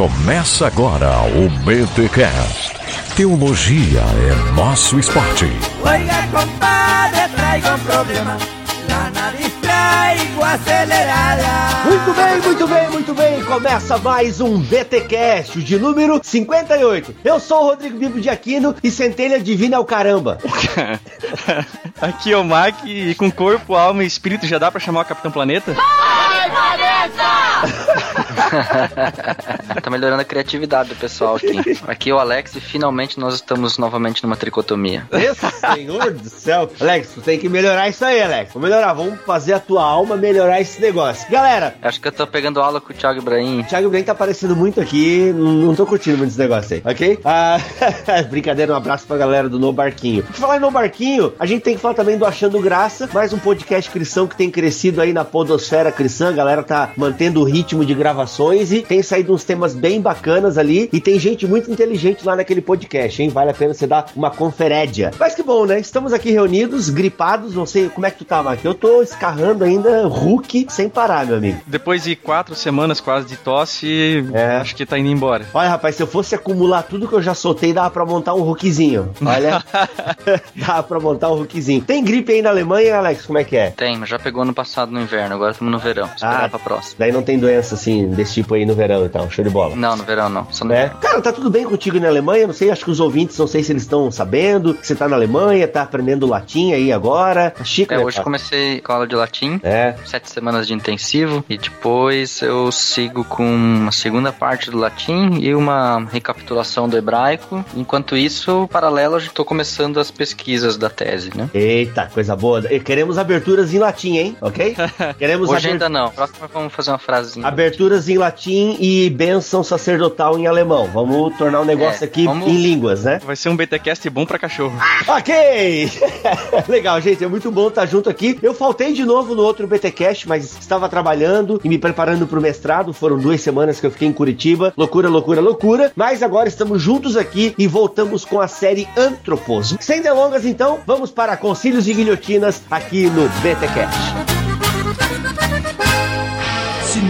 Começa agora o BTCast. Teologia é nosso esporte. Oiga, compadre, traigo um problema. La nariz traigo acelerada. Muito bem, muito bem, muito bem. Começa mais um BTcast, de número 58. Eu sou o Rodrigo Bibo de Aquino e centelha divina é o caramba. Aqui é o Mac e com corpo, alma e espírito já dá pra chamar o Capitão Planeta? tá melhorando a criatividade do pessoal aqui. Aqui é o Alex e finalmente nós estamos novamente numa tricotomia. Esse senhor do céu. Alex, tu tem que melhorar isso aí, Alex. Vamos melhorar, vamos fazer a tua alma melhorar esse negócio. Galera, Acho que eu tô pegando aula com o Thiago Ibrahim. o Thiago Brem tá aparecendo muito aqui, não tô curtindo muito esse negócio aí, ok? Ah, brincadeira, um abraço pra galera do No Barquinho. Por falar em No Barquinho, a gente tem que falar também do Achando Graça, mais um podcast cristão que tem crescido aí na podosfera cristã, a galera tá mantendo o ritmo de gravações e tem saído uns temas bem bacanas ali e tem gente muito inteligente lá naquele podcast, hein? Vale a pena você dar uma conferédia. Mas que bom, né? Estamos aqui reunidos, gripados, não sei como é que tu tá, Mark. Eu tô escarrando ainda Hulk sem parar, meu amigo. Depois de quatro semanas quase de tosse, É. acho que tá indo embora. Olha, rapaz, se eu fosse acumular tudo que eu já soltei, dava pra montar um Hulkzinho. Olha, dava pra montar um Hulkzinho. Tem gripe aí na Alemanha, Alex? Como é que é? Tem, mas já pegou no passado no inverno, agora estamos no verão. Esperar Ah. pra próxima. Daí não tem doença assim desse tipo aí no verão, então. Show de bola. Não, no verão não. Só no É. verão. Cara, tá tudo bem contigo na Alemanha? Não sei, acho que os ouvintes, não sei se eles estão sabendo que você tá na Alemanha, tá aprendendo latim aí agora. Tá chique, É, né, hoje cara? comecei com aula de latim. É. Sete semanas de intensivo e depois eu sigo com uma segunda parte do latim e uma recapitulação do hebraico. Enquanto isso, paralelo, eu estou começando as pesquisas da tese, né? Eita, coisa boa. E Queremos aberturas em latim, hein? Ok? Queremos Hoje aber- ainda não. Próxima vamos fazer uma frasezinha. aberturas em latim e bênção sacerdotal em alemão. Vamos tornar o negócio É, aqui vamos- em línguas, né? Vai ser um BTcast bom pra cachorro. Ok! Legal, gente, é muito bom estar junto aqui. Eu faltei de novo no outro BTcast, mas estava trabalhando e me preparando para o mestrado. Foram duas semanas que eu fiquei em Curitiba. Loucura, loucura, loucura. Mas agora estamos juntos aqui e voltamos com a série Antropos. Sem delongas, então, vamos para Concílios e Guilhotinas aqui no BTcast.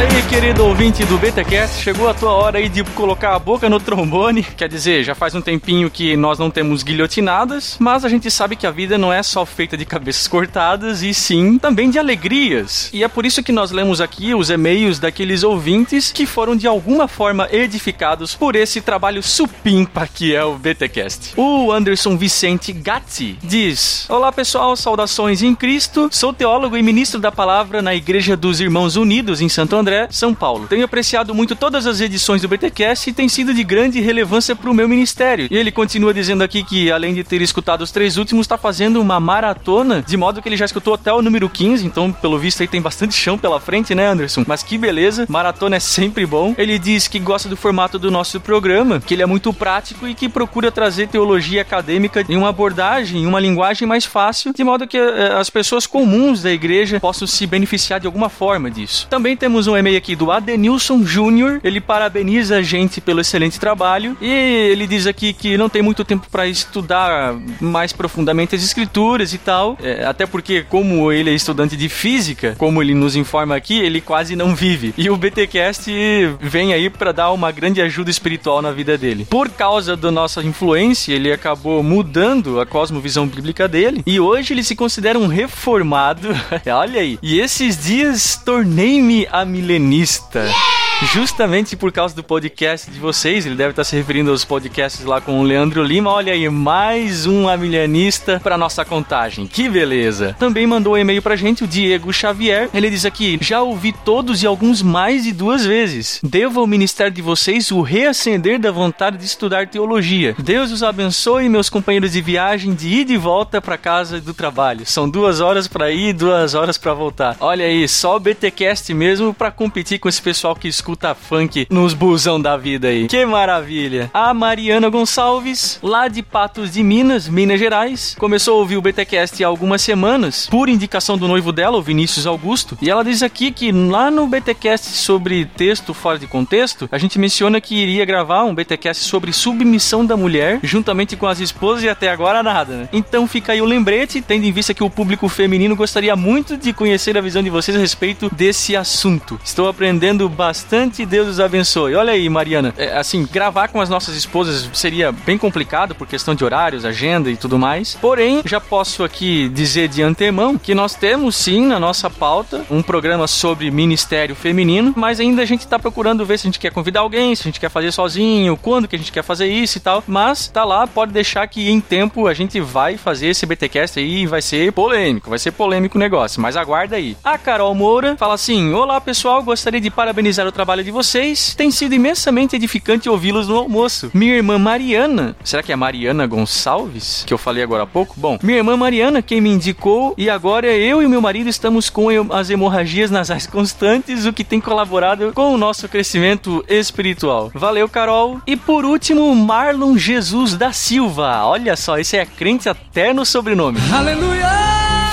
Fala aí, querido ouvinte do BTcast. Chegou a tua hora aí de colocar a boca no trombone. Quer dizer, já faz um tempinho que nós não temos guilhotinadas, mas a gente sabe que a vida não é só feita de cabeças cortadas, e sim também de alegrias. E é por isso que nós lemos aqui os e-mails daqueles ouvintes que foram de alguma forma edificados por esse trabalho supimpa que é o BTcast. O Anderson Vicente Gatti diz: Olá pessoal, saudações em Cristo. Sou teólogo e ministro da palavra na Igreja dos Irmãos Unidos em Santo André, São Paulo. Tenho apreciado muito todas as edições do BTcast e tem sido de grande relevância para o meu ministério. E ele continua dizendo aqui que, além de ter escutado os três últimos, está fazendo uma maratona, de modo que ele já escutou até o número 15, então, pelo visto, aí tem bastante chão pela frente, né, Anderson? Mas que beleza, maratona é sempre bom. Ele diz que gosta do formato do nosso programa, que ele é muito prático e que procura trazer teologia acadêmica em uma abordagem, em uma linguagem mais fácil, de modo que eh, as pessoas comuns da igreja possam se beneficiar de alguma forma disso. Também temos um e-mail aqui do Adenilson Júnior, ele parabeniza a gente pelo excelente trabalho e ele diz aqui que não tem muito tempo para estudar mais profundamente as escrituras e tal, eh, até porque como ele é estudante de física, como ele nos informa aqui, ele quase não vive. E o BTcast vem aí para dar uma grande ajuda espiritual na vida dele. Por causa da nossa influência, ele acabou mudando a cosmovisão bíblica dele e hoje ele se considera um reformado. Olha aí. E esses dias tornei-me a milenista. Justamente por causa do podcast de vocês, ele deve estar se referindo aos podcasts lá com o Leandro Lima. Olha aí, mais um amilianista para nossa contagem. Que beleza! Também mandou um e-mail pra gente o Diego Xavier. Ele diz aqui: já ouvi todos e alguns mais de duas vezes. Devo ao ministério de vocês o reacender da vontade de estudar teologia. Deus os abençoe, meus companheiros de viagem, de ir e volta para casa do trabalho. São duas horas para ir e duas horas para voltar. Olha aí, só o BTcast mesmo para competir com esse pessoal que escuta escuta funk nos busão da vida aí. Que maravilha. A Mariana Gonçalves, lá de Patos de Minas, Minas Gerais, começou a ouvir o BTcast há algumas semanas, por indicação do noivo dela, o Vinícius Augusto, e ela diz aqui que lá no BTcast sobre texto fora de contexto, a gente menciona que iria gravar um BTcast sobre submissão da mulher, juntamente com as esposas e até agora nada, né? Então fica aí o lembrete, tendo em vista que o público feminino gostaria muito de conhecer a visão de vocês a respeito desse assunto. Estou aprendendo bastante, Deus os abençoe. Olha aí, Mariana, é, assim, gravar com as nossas esposas seria bem complicado por questão de horários, agenda e tudo mais. Porém, já posso aqui dizer de antemão que nós temos sim na nossa pauta um programa sobre ministério feminino, mas ainda a gente está procurando ver se a gente quer convidar alguém, se a gente quer fazer sozinho, quando que a gente quer fazer isso e tal. Mas tá lá, pode deixar que em tempo a gente vai fazer esse BTcast aí e vai ser polêmico, vai ser polêmico o negócio, mas aguarda aí. A Carol Moura fala assim: Olá pessoal, gostaria de parabenizar o trabalho de vocês. Tem sido imensamente edificante ouvi-los no almoço. Minha irmã Mariana, será que é Mariana Gonçalves? Que eu falei agora há pouco? Bom, minha irmã Mariana, quem me indicou, e agora eu e meu marido estamos com as hemorragias nasais constantes, o que tem colaborado com o nosso crescimento espiritual. Valeu, Carol. E por último, Marlon Jesus da Silva. Olha só, esse é crente até no sobrenome. Aleluia!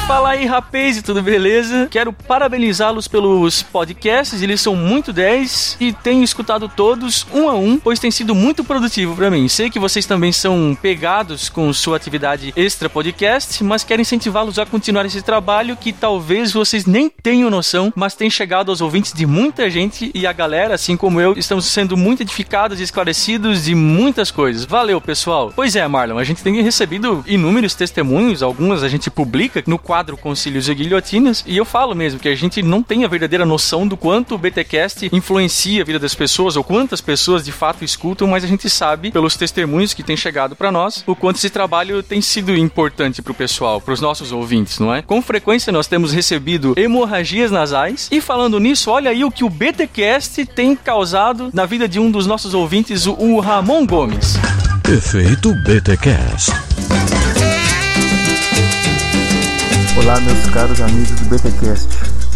Fala aí, rapaz, tudo beleza? Quero parabenizá-los pelos podcasts, eles são muito 10 e tenho escutado todos um a um, pois tem sido muito produtivo para mim. Sei que vocês também são pegados com sua atividade extra podcast, mas quero incentivá-los a continuar esse trabalho que talvez vocês nem tenham noção, mas tem chegado aos ouvintes de muita gente e a galera, assim como eu, estamos sendo muito edificados e esclarecidos de muitas coisas. Valeu, pessoal. Pois é, Marlon, a gente tem recebido inúmeros testemunhos, algumas a gente publica no quadro quadro Concílios e Guilhotinas, e eu falo mesmo que a gente não tem a verdadeira noção do quanto o BTcast influencia a vida das pessoas, ou quantas pessoas de fato escutam, mas a gente sabe, pelos testemunhos que têm chegado para nós, o quanto esse trabalho tem sido importante pro pessoal, pros nossos ouvintes, não é? Com frequência nós temos recebido hemorragias nasais, e falando nisso, olha aí o que o BTcast tem causado na vida de um dos nossos ouvintes, o Ramon Gomes. Efeito BTcast. Olá, meus caros amigos do BTcast.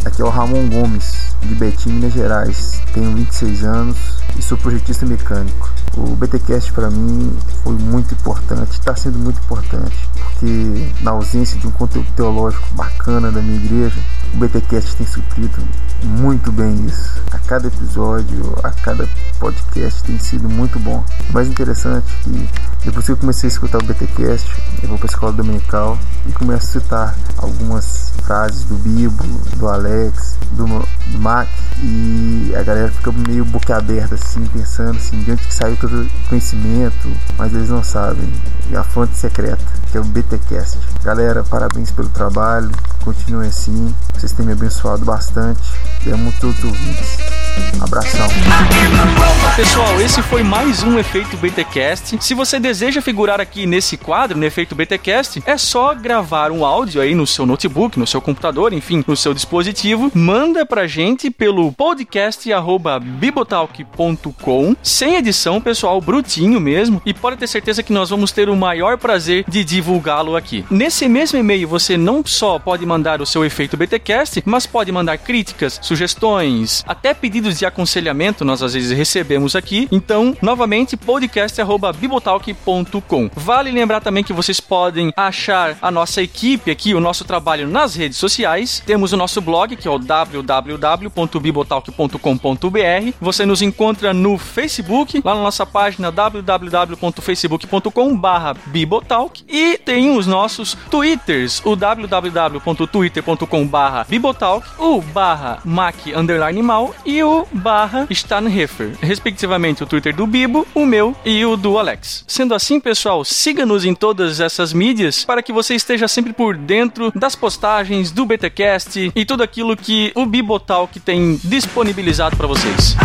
Aqui é o Ramon Gomes, de Betim, Minas Gerais. Tenho 26 anos e sou projetista mecânico. O BTcast para mim foi muito importante, está sendo muito importante, porque na ausência de um conteúdo teológico bacana da minha igreja, o BTcast tem suprido muito bem isso. A cada episódio, a cada podcast tem sido muito bom. O mais interessante é que depois que eu comecei a escutar o BTcast, eu vou para a escola dominical e começo a citar algumas frases do Bibo, do Alex, do Mac e a galera fica meio boquiaberta assim, pensando assim, de onde que saiu todo o conhecimento, mas eles não sabem. É a fonte secreta, que é o BTcast. Galera, parabéns pelo trabalho, continue assim. Vocês têm me abençoado bastante. Amo todos os ouvintes. Abração. Pessoal, esse foi mais um Efeito BTcast. Se você deseja figurar aqui nesse quadro, no Efeito BTcast, é só gravar um áudio aí no seu notebook, no seu computador, enfim, no seu dispositivo. Manda pra gente pelo podcast@bibotalk.com, sem edição, pessoal, brutinho mesmo, e pode ter certeza que nós vamos ter o maior prazer de divulgá-lo aqui. Nesse mesmo e-mail você não só pode mandar o seu efeito BTcast, mas pode mandar críticas, sugestões, até pedidos de aconselhamento nós às vezes recebemos aqui. Então, novamente, podcast@bibotalk.com. Vale lembrar também que vocês podem achar a nossa equipe aqui, o nosso trabalho nas redes sociais. Temos o nosso blog, que é o www.bibotalk.com.br. Você nos encontra no Facebook, lá na nossa página www.facebook.com/bibotalk e tem os nossos Twitters, o www.twitter.com/bibotalk, o barra mac underline mal e o barra Stanhefer, respectivamente o Twitter do Bibo, o meu e o do Alex. Sendo assim, pessoal, siga-nos em todas essas mídias para que você esteja sempre por dentro das postagens do BTcast e tudo aquilo que o Bibotalk tem disponibilizado para vocês.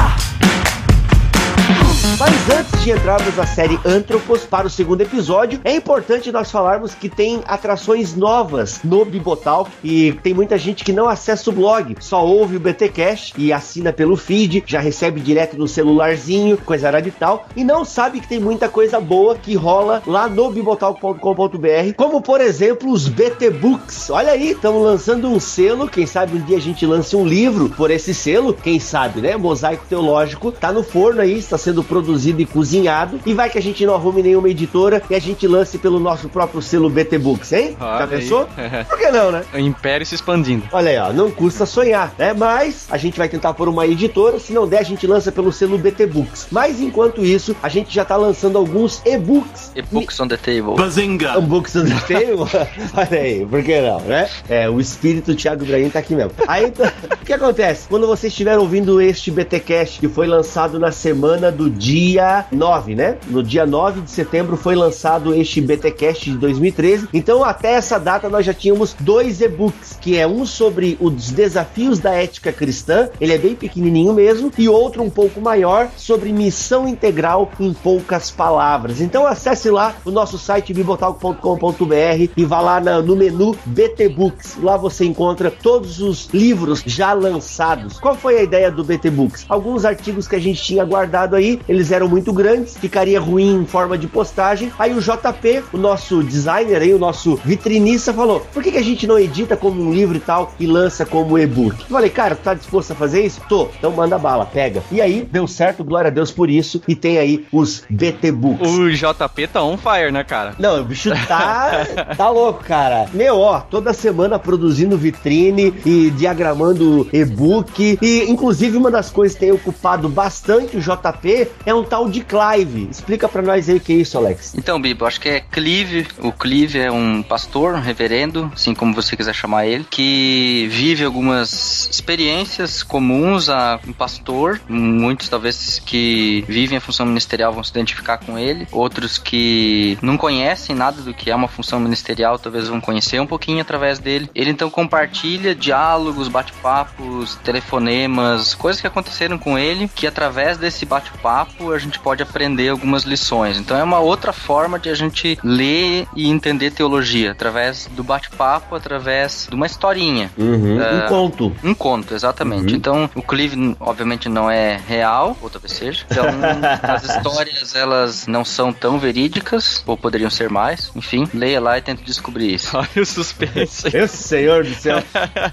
Mas antes de entrarmos na série Antropos para o segundo episódio, é importante nós falarmos que tem atrações novas no Bibotal e tem muita gente que não acessa o blog, só ouve o BTcast e assina pelo feed, já recebe direto no celularzinho, coisa rara e tal, e não sabe que tem muita coisa boa que rola lá no bibotal.com.br, como por exemplo os BT Books. Olha aí, estamos lançando um selo, quem sabe um dia a gente lance um livro por esse selo, quem sabe, né? Mosaico Teológico tá no forno aí, está sendo produzido produzido e cozinhado. E vai que a gente não arrume nenhuma editora e a gente lance pelo nosso próprio selo BT Books, hein? Olha Já aí. pensou? Por que não, né? O império se expandindo. Olha aí, ó, não custa sonhar, né? Mas a gente vai tentar por uma editora, se não der, a gente lança pelo selo BT Books. Mas enquanto isso, a gente já tá lançando alguns e-books. E-books on the table. Bazinga! Books on the table? Olha aí, por que não, né? É, o espírito Thiago Ibrahim tá aqui mesmo. Aí, então, o que acontece? Quando você estiver ouvindo este BTcast, que foi lançado na semana do dia 9, né? No dia 9 de setembro foi lançado este BTcast de 2013. Então, até essa data, nós já tínhamos dois e-books, que é um sobre os desafios da ética cristã, ele é bem pequenininho mesmo, e outro um pouco maior sobre missão integral em poucas palavras. Então, acesse lá o nosso site bibotalco.com.br e vá lá na- no menu BT Books. Lá você encontra todos os livros já lançados. Qual foi a ideia do BT Books? Alguns artigos que a gente tinha guardado aí, eles eram muito grandes, ficaria ruim em forma de postagem. Aí o JP, o nosso designer aí, o nosso vitrinista, falou: por que, que a gente não edita como um livro e tal e lança como e-book? Eu falei, cara, tu tá disposto a fazer isso? Tô, então manda bala, pega. E aí, deu certo, glória a Deus por isso. E tem aí os BT Books. O JP tá on fire, né, cara? Não, o bicho tá, tá louco, cara. Meu, ó, toda semana produzindo vitrine e diagramando e-book. E, inclusive, uma das coisas que tem ocupado bastante o JP é um tal de Clive. Explica pra nós aí o que é isso, Alex. Então, Bibo, acho que é Clive. O Clive é um pastor, um reverendo, assim como você quiser chamar ele, que vive algumas experiências comuns a um pastor. Muitos, talvez, que vivem a função ministerial vão se identificar com ele. Outros que não conhecem nada do que é uma função ministerial, talvez vão conhecer um pouquinho através dele. Ele então compartilha diálogos, bate-papos, telefonemas, coisas que aconteceram com ele, que através desse bate-papo a gente pode aprender algumas lições. Então é uma outra forma de a gente ler e entender teologia, através do bate-papo, através de uma historinha. Uhum. Um conto. Um conto, exatamente. Uhum. Então, o Clive, obviamente, não é real, ou talvez seja. Então, as histórias, elas não são tão verídicas, ou poderiam ser mais. Enfim, leia lá e tente descobrir isso. Olha o suspense. Meu senhor do céu.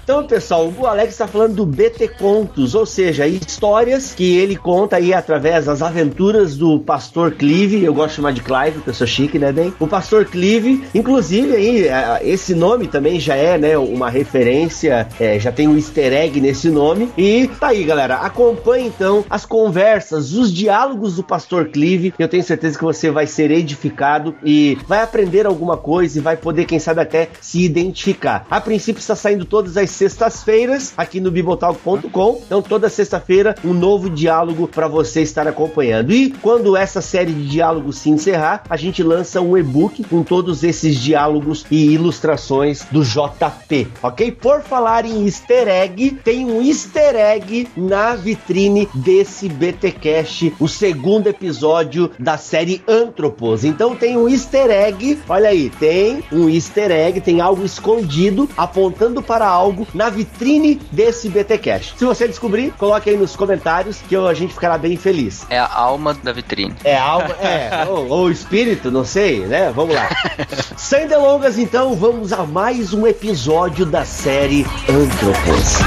Então, pessoal, o Alex está falando do BT Contos, ou seja, histórias que ele conta aí através das aventuras do pastor Clive. Eu gosto de chamar de Clive, porque eu sou chique, né, bem? O pastor Clive, inclusive aí, eh, esse nome também já é, né, uma referência, eh, já tem um easter egg nesse nome. E tá aí, galera. Acompanhe então as conversas, os diálogos do pastor Clive. Eu tenho certeza que você vai ser edificado e vai aprender alguma coisa e vai poder, quem sabe, até se identificar. A princípio está saindo todas as sextas-feiras aqui no bibotalk.com. Então, toda sexta-feira, um novo diálogo para você estar acompanhando. E quando essa série de diálogos se encerrar, a gente lança um e-book com todos esses diálogos e ilustrações do JP, ok? Por falar em easter egg, tem um easter egg na vitrine desse BTcast, o segundo episódio da série Antropos. Então tem um easter egg, olha aí, tem um easter egg, tem algo escondido apontando para algo na vitrine desse BTcast. Se você descobrir, coloque aí nos comentários que a gente ficará bem feliz. É a alma da vitrine. É algo, é, ou, ou espírito, não sei, né? Vamos lá. Sem delongas, então, vamos a mais um episódio da série Antropos.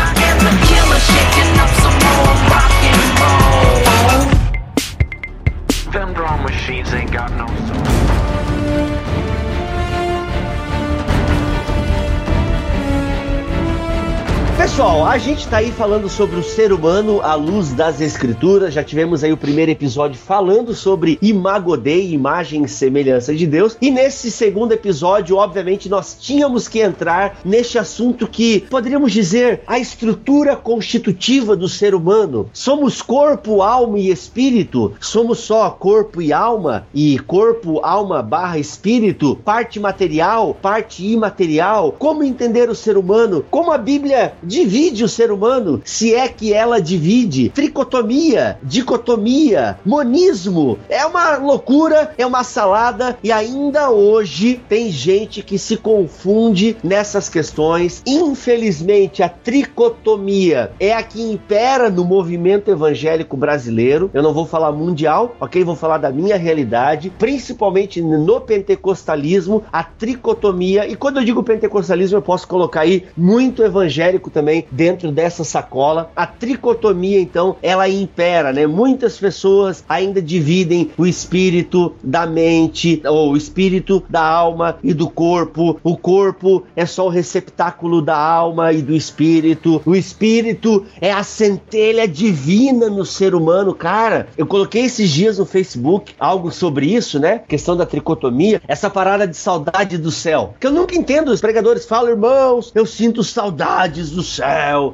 Them drum machines ain't got no Pessoal, a gente tá aí falando sobre o ser humano à luz das escrituras. Já tivemos aí o primeiro episódio falando sobre Imago Dei, imagem e semelhança de Deus. E nesse segundo episódio, obviamente, nós tínhamos que entrar neste assunto que poderíamos dizer a estrutura constitutiva do ser humano. Somos corpo, alma e espírito? Somos só corpo e alma? E corpo, alma barra espírito? Parte material, parte imaterial? Como entender o ser humano? Como a Bíblia divide o ser humano, se é que ela divide. Tricotomia, dicotomia, monismo. É uma loucura, é uma salada e ainda hoje tem gente que se confunde nessas questões. Infelizmente, a tricotomia é a que impera no movimento evangélico brasileiro. Eu não vou falar mundial, ok? Vou falar da minha realidade, principalmente no pentecostalismo, a tricotomia. E quando eu digo pentecostalismo, eu posso colocar aí muito evangélico também dentro dessa sacola. A tricotomia, então, ela impera, né? Muitas pessoas ainda dividem o espírito da mente, ou o espírito da alma e do corpo. O corpo é só o receptáculo da alma e do espírito. O espírito é a centelha divina no ser humano, cara. Eu coloquei esses dias no Facebook algo sobre isso, né? Questão da tricotomia, essa parada de saudade do céu. Que eu nunca entendo. Os pregadores falam, irmãos, eu sinto saudades do céu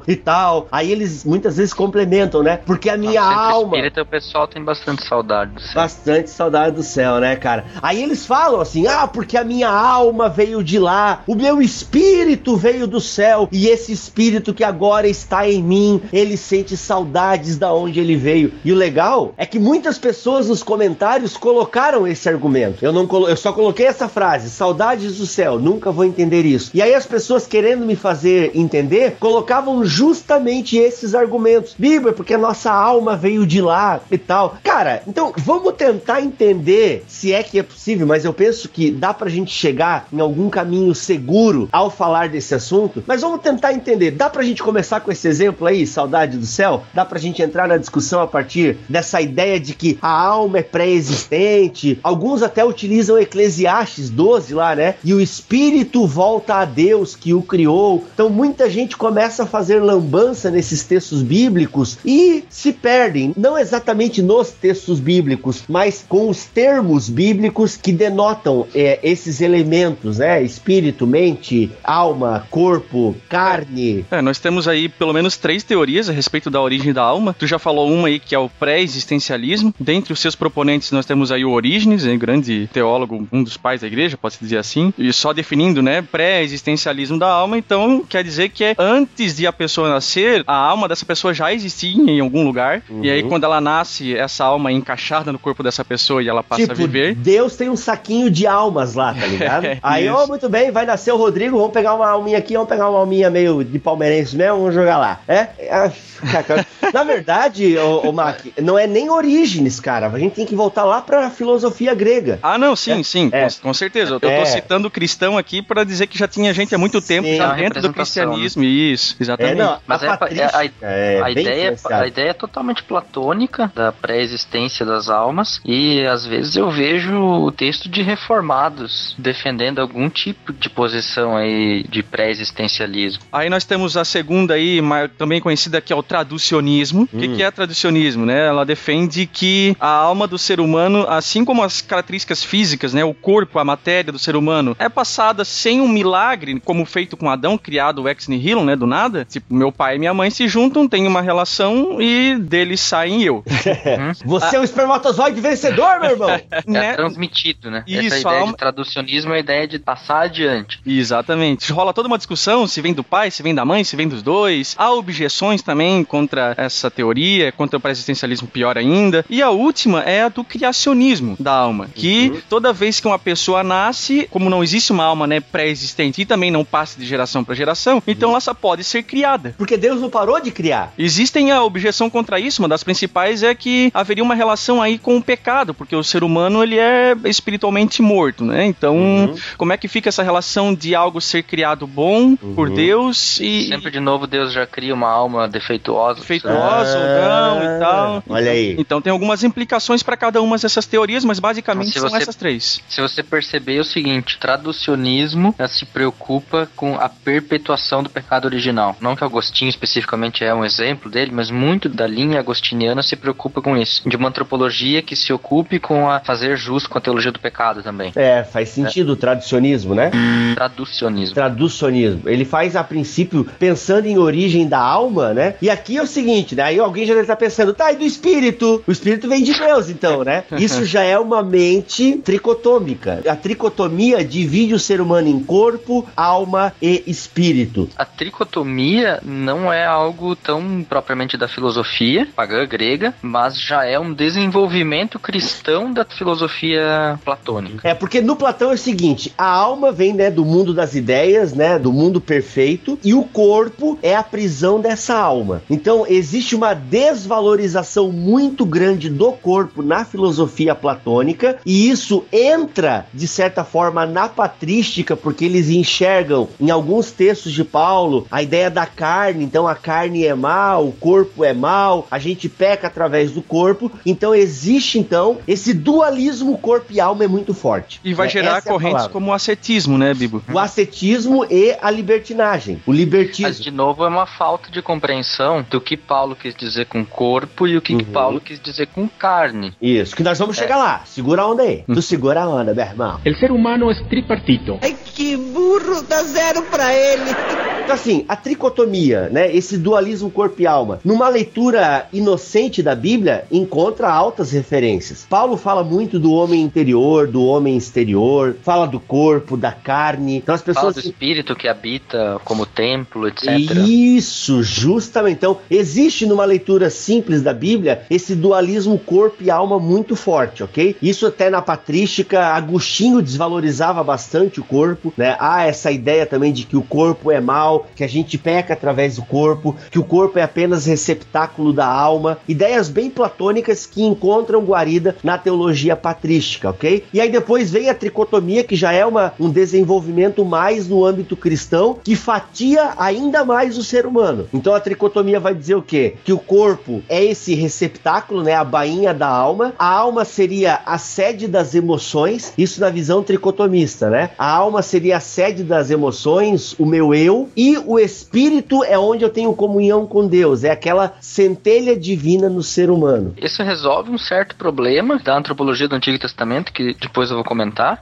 e tal. Aí eles muitas vezes complementam, né? Porque a minha Centro alma. Espírita, o pessoal tem bastante saudade do céu. Bastante saudade do céu, né, cara? Aí eles falam assim: ah, porque a minha alma veio de lá, o meu espírito veio do céu, e esse espírito que agora está em mim, ele sente saudades da onde ele veio. E o legal é que muitas pessoas nos comentários colocaram esse argumento. Eu não colo eu só coloquei essa frase: saudades do céu, nunca vou entender isso. E aí as pessoas querendo me fazer entender, colocavam justamente esses argumentos. Bíblia, porque a nossa alma veio de lá e tal. Cara, então vamos tentar entender se é que é possível, mas eu penso que dá pra gente chegar em algum caminho seguro ao falar desse assunto. Mas vamos tentar entender. Dá pra gente começar com esse exemplo aí, saudade do céu? Dá pra gente entrar na discussão a partir dessa ideia de que a alma é pré-existente. Alguns até utilizam Eclesiastes 12 lá, né? E o espírito volta a Deus que o criou. Então muita gente começa a fazer lambança nesses textos bíblicos e se perdem, não exatamente nos textos bíblicos, mas com os termos bíblicos que denotam é, esses elementos, né? Espírito, mente, alma, corpo, carne. É, nós temos aí pelo menos três teorias a respeito da origem da alma. Tu já falou uma aí que é o pré-existencialismo. Dentre os seus proponentes nós temos aí o Orígenes, um grande teólogo, um dos pais da igreja, pode-se dizer assim. E só definindo, né, pré-existencialismo da alma, então quer dizer que é antes de a pessoa nascer, a alma dessa pessoa já existia em algum lugar. E aí quando ela nasce, essa alma é encaixada no corpo dessa pessoa e ela passa tipo, a viver. Deus tem um saquinho de almas lá, tá ligado? É, Aí, ó, muito bem, vai nascer o Rodrigo, vamos pegar uma alminha aqui, vamos pegar uma alminha meio de palmeirense mesmo, vamos jogar lá. É? Cara, Na verdade, ô, ô Mac, não é nem Orígenes, cara. A gente tem que voltar lá pra filosofia grega. Ah, não, sim, sim, é. com, com certeza. Eu tô É. citando o cristão aqui para dizer que já tinha gente há muito tempo Sim. já dentro do representação, cristianismo. Isso, É, exatamente. não, Mas a é- patrística é- é, a, bem ideia, a ideia é totalmente platônica da pré-existência das almas e às vezes eu vejo o texto de reformados defendendo algum tipo de posição aí de pré-existencialismo. Aí nós temos a segunda aí, também conhecida que é o traducionismo. O que, Hum. que é traducionismo, né? Ela defende que a alma do ser humano, assim como as características físicas, né, o corpo, a matéria do ser humano, é passada sem um milagre, como feito com Adão, criado ex nihilo, né, do nada. Tipo, meu pai e minha mãe se juntam, têm uma relação e deles saem eu. Você é um espermatozoide vencedor, meu irmão! É Né? transmitido, né? Isso, Essa ideia alma- de traducionismo é a ideia de passar adiante. Exatamente. Rola toda uma discussão se vem do pai, se vem da mãe, se vem dos dois. Há objeções também contra essa teoria, contra o pré-existencialismo pior ainda. E a última é a do criacionismo da alma, que toda vez que uma pessoa nasce, como não existe uma alma né, pré-existente e também não passa de geração para geração, então ela só pode ser criada. Porque Deus não parou de criar. Existem a objeção contra isso, uma das principais é que haveria uma relação aí com o pecado, porque o ser humano ele é espiritualmente morto, né? Então, Uhum. como é que fica essa relação de algo ser criado bom por Uhum. Deus e Sempre de novo Deus já cria uma alma defeituosa. defeituosa ou não e tal? Ah, Olha aí. Então tem algumas implicações para cada uma dessas teorias, mas basicamente Se são você- essas três. Se você perceber é o seguinte, traducionismo se preocupa com a perpetuação do pecado original. Não que Agostinho especificamente é um exemplo dele, mas muito da linha agostiniana se preocupa com isso. De uma antropologia que se ocupe com a fazer jus com a teologia do pecado também. É, faz sentido o traducionismo, né? Traducionismo. Traducionismo. Ele faz, a princípio, pensando em origem da alma, né? E aqui é o seguinte, né? Aí alguém já deve estar pensando, tá, e do espírito? O espírito vem de Deus, então, né? Isso já é uma mente tricotômica. A tricotomia divide o ser humano em corpo, alma e espírito. A tricotomia não é algo tão propriamente da filosofia pagã grega, mas já é um desenvolvimento cristão da filosofia platônica. É, porque no Platão é o seguinte, a alma vem, né, do mundo das ideias, né, do mundo perfeito, e o corpo é a prisão dessa alma. Então, existe uma desvalorização muito grande do corpo na filosofia platônica, e isso entra, de certa forma, na patrística, porque eles enxergam em alguns textos de Paulo a ideia da carne, então a carne é mal, o corpo é mal, a gente peca através do corpo, então existe então esse dualismo corpo e alma é muito forte. E vai É, gerar essa é correntes palavra. como o ascetismo, né, Bibo? o ascetismo e a libertinagem. O Mas, libertismo. de novo, é uma falta de compreensão do que Paulo quis dizer com corpo e o que, que Uhum. Paulo quis dizer com carne. Isso, que nós vamos chegar lá. Segura a onda aí. Tu segura a onda, meu irmão. El ser humano es tripartito. Ai, que burro, dá zero pra ele. Então, assim, a tricotomia, né? Esse dualismo corpo e alma, numa leitura inocente da Bíblia, encontra altas referências. Paulo fala muito do homem interior, do homem exterior, fala do corpo, da carne. Então as Fala pessoas. do espírito que habita como templo, etc. Isso, justamente. Então, existe numa leitura simples da Bíblia esse dualismo corpo e alma muito forte, ok? Isso até na patrística, Agostinho desvalorizava bastante o corpo, né? Há essa ideia também de que o corpo é mal, que a gente peca através do corpo, que o corpo é apenas receptáculo da alma. Ideias bem platônicas que encontram guarida na teologia patrística, ok? E aí depois vem a tricotomia, que já é uma, um desenvolvimento mais no âmbito cristão, que fatia ainda mais o ser humano. Então a tricotomia vai dizer o quê? Que o corpo é esse receptáculo, né? A bainha da alma. A alma seria a sede das emoções, isso na visão tricotomista, né? A alma seria a sede das emoções, o meu eu, e o é onde eu tenho comunhão com Deus, é aquela centelha divina no ser humano. Isso resolve um certo problema da antropologia do Antigo Testamento, que depois eu vou comentar,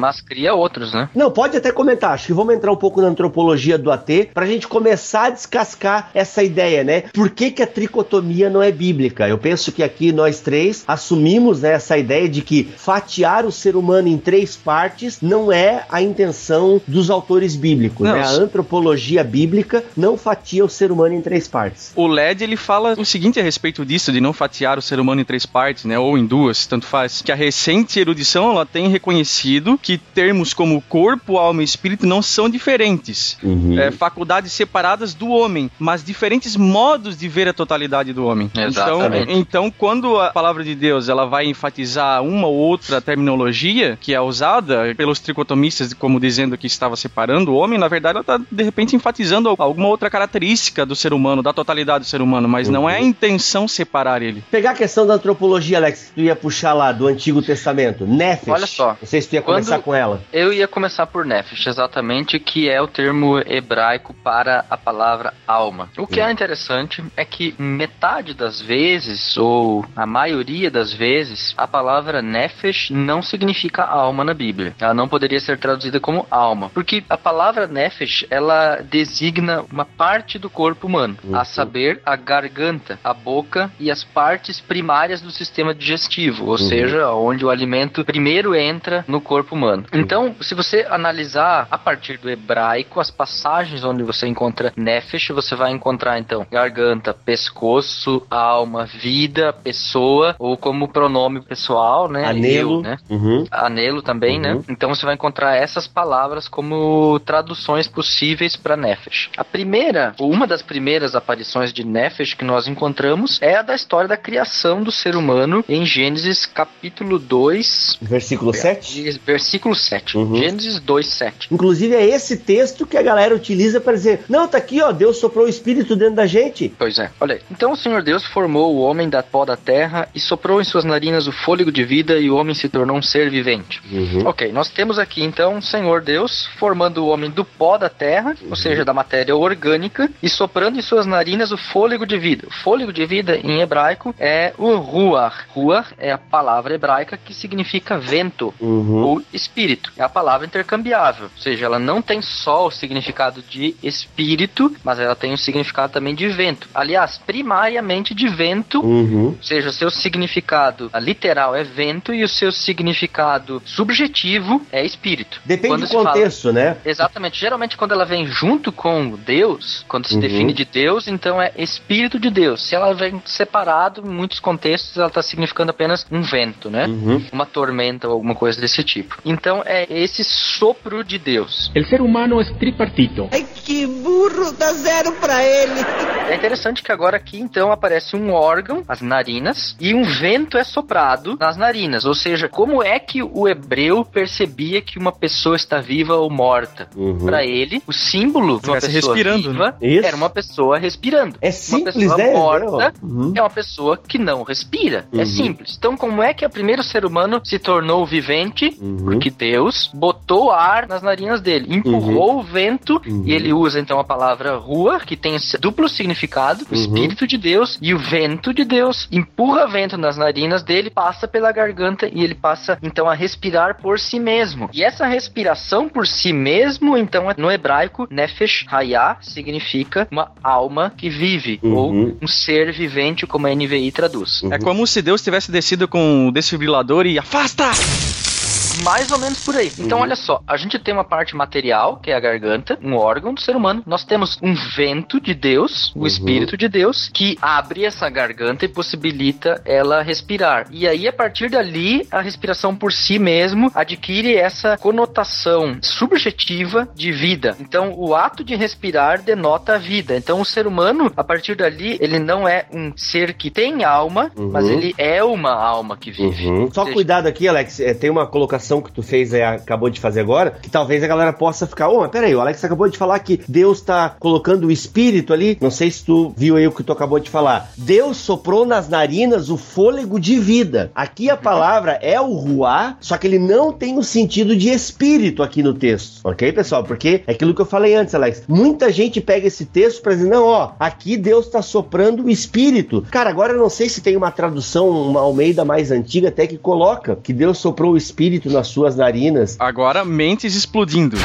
mas cria outros, né? Não, pode até comentar. Acho que vamos entrar um pouco na antropologia do AT pra gente começar a descascar essa ideia, né? Por que, que a tricotomia não é bíblica? Eu penso que aqui nós três assumimos né, essa ideia de que fatiar o ser humano em três partes não é a intenção dos autores bíblicos. Não, né? A antropologia bíblica não fatia o ser humano em três partes. O LED ele fala o seguinte a respeito disso, de não fatiar o ser humano em três partes, né, ou em duas, tanto faz, que a recente erudição ela tem reconhecido que termos como corpo, alma e espírito não são diferentes, é, faculdades separadas do homem, mas diferentes modos de ver a totalidade do homem. Exatamente. Então, então, quando a palavra de Deus ela vai enfatizar uma ou outra terminologia que é usada pelos tricotomistas como dizendo que estava separando o homem, na verdade ela está de repente enfatizando alguma outra característica do ser humano, da totalidade do ser humano, mas não é a intenção separar ele. Pegar a questão da antropologia, Alex, que tu ia puxar lá do Antigo Testamento, Nefesh. Olha só. Não sei se tu ia começar com ela. Eu ia começar por Nefesh, exatamente, que é o termo hebraico para a palavra alma. O que é interessante é que metade das vezes, ou a maioria das vezes, a palavra Nefesh não significa alma na Bíblia. Ela não poderia ser traduzida como alma, porque a palavra Nefesh, ela designa uma parte do corpo humano, a saber, a garganta, a boca e as partes primárias do sistema digestivo, ou seja, onde o alimento primeiro entra no corpo humano. Então, se você analisar a partir do hebraico as passagens onde você encontra nefesh, você vai encontrar então garganta, pescoço, alma, vida, pessoa ou como pronome pessoal, né? Anelo. Eu, né? Uhum. Anelo também, né? Então você vai encontrar essas palavras como traduções possíveis para Nefesh. A primeira, ou uma das primeiras aparições de Nefesh que nós encontramos é a da história da criação do ser humano em Gênesis capítulo 2, Versículo 7. versículo 7. Uhum. Gênesis 2, 7. Inclusive é esse texto que a galera utiliza para dizer: não, tá aqui, ó, Deus soprou o espírito dentro da gente. Pois é, olha aí. Então o Senhor Deus formou o homem da pó da terra e soprou em suas narinas o fôlego de vida e o homem se tornou um ser vivente. Ok, nós temos aqui então o Senhor Deus formando o homem do pó da terra, ou seja, da matéria orgânica, e soprando em suas narinas o fôlego de vida. O fôlego de vida em hebraico é o ruach. Ruach é a palavra hebraica que significa vento Uhum. ou espírito. É a palavra intercambiável, ou seja, ela não tem só o significado de espírito, mas ela tem o significado também de vento. Aliás, primariamente de vento, Uhum. ou seja, o seu significado literal é vento e o seu significado subjetivo é espírito. Depende Quando do se fala- contexto, né? Exatamente. Geralmente, quando ela vem junto com Deus, quando se Uhum. define de Deus, então é Espírito de Deus. Se ela vem separado, em muitos contextos, ela está significando apenas um vento, né? Uhum. Uma tormenta ou alguma coisa desse tipo. Então é esse sopro de Deus. El ser humano es tripartito. Ai, que burro, dá zero pra ele. É interessante que agora aqui então aparece um órgão, as narinas, e um vento é soprado nas narinas. Ou seja, como é que o hebreu percebia que uma pessoa está viva ou morta? Uhum. Para ele, o símbolo de uma pessoa respirando, viva Isso. era uma pessoa respirando. É Uma simples, pessoa né? morta Uhum. é uma pessoa que não respira. Uhum. É simples. Então, como é que o primeiro ser humano se tornou vivente? Uhum. Porque Deus botou ar nas narinas dele, empurrou o vento, Uhum. e ele usa então a palavra rua, que tem esse duplo significado: o Uhum. espírito de Deus e o vento de Deus. Empurra vento nas narinas dele, passa pela garganta e ele passa então a respirar por si mesmo. E essa respiração por si mesmo, então, no hebraico, nefesh hayah, significa uma alma que vive, Uhum. ou um ser vivente, como a NVI traduz. É como se Deus tivesse descido com o desfibrilador e afasta! Mais ou menos por aí. Então, Uhum. olha só, a gente tem uma parte material, que é a garganta, um órgão do ser humano. Nós temos um vento de Deus, o Uhum. Espírito de Deus, que abre essa garganta e possibilita ela respirar. E aí, a partir dali, a respiração por si mesmo adquire essa conotação subjetiva de vida. Então, o ato de respirar denota a vida. Então, o ser humano, a partir dali, ele não é um ser que tem alma, Uhum. mas ele é uma alma que vive. Uhum. Só seja, cuidado aqui, Alex. é, tem uma colocação que tu fez aí, acabou de fazer agora, que talvez a galera possa ficar, ô, mas peraí, o Alex acabou de falar que Deus tá colocando o espírito ali. Não sei se tu viu aí o que tu acabou de falar. Deus soprou nas narinas o fôlego de vida. Aqui a palavra é o ruá, só que ele não tem o sentido de espírito aqui no texto. Ok, pessoal? Porque é aquilo que eu falei antes, Alex. Muita gente pega esse texto pra dizer, não, ó, aqui Deus tá soprando o espírito. Cara, agora eu não sei se tem uma tradução, uma Almeida mais antiga até que coloca que Deus soprou o espírito nas suas narinas. Agora, mentes explodindo.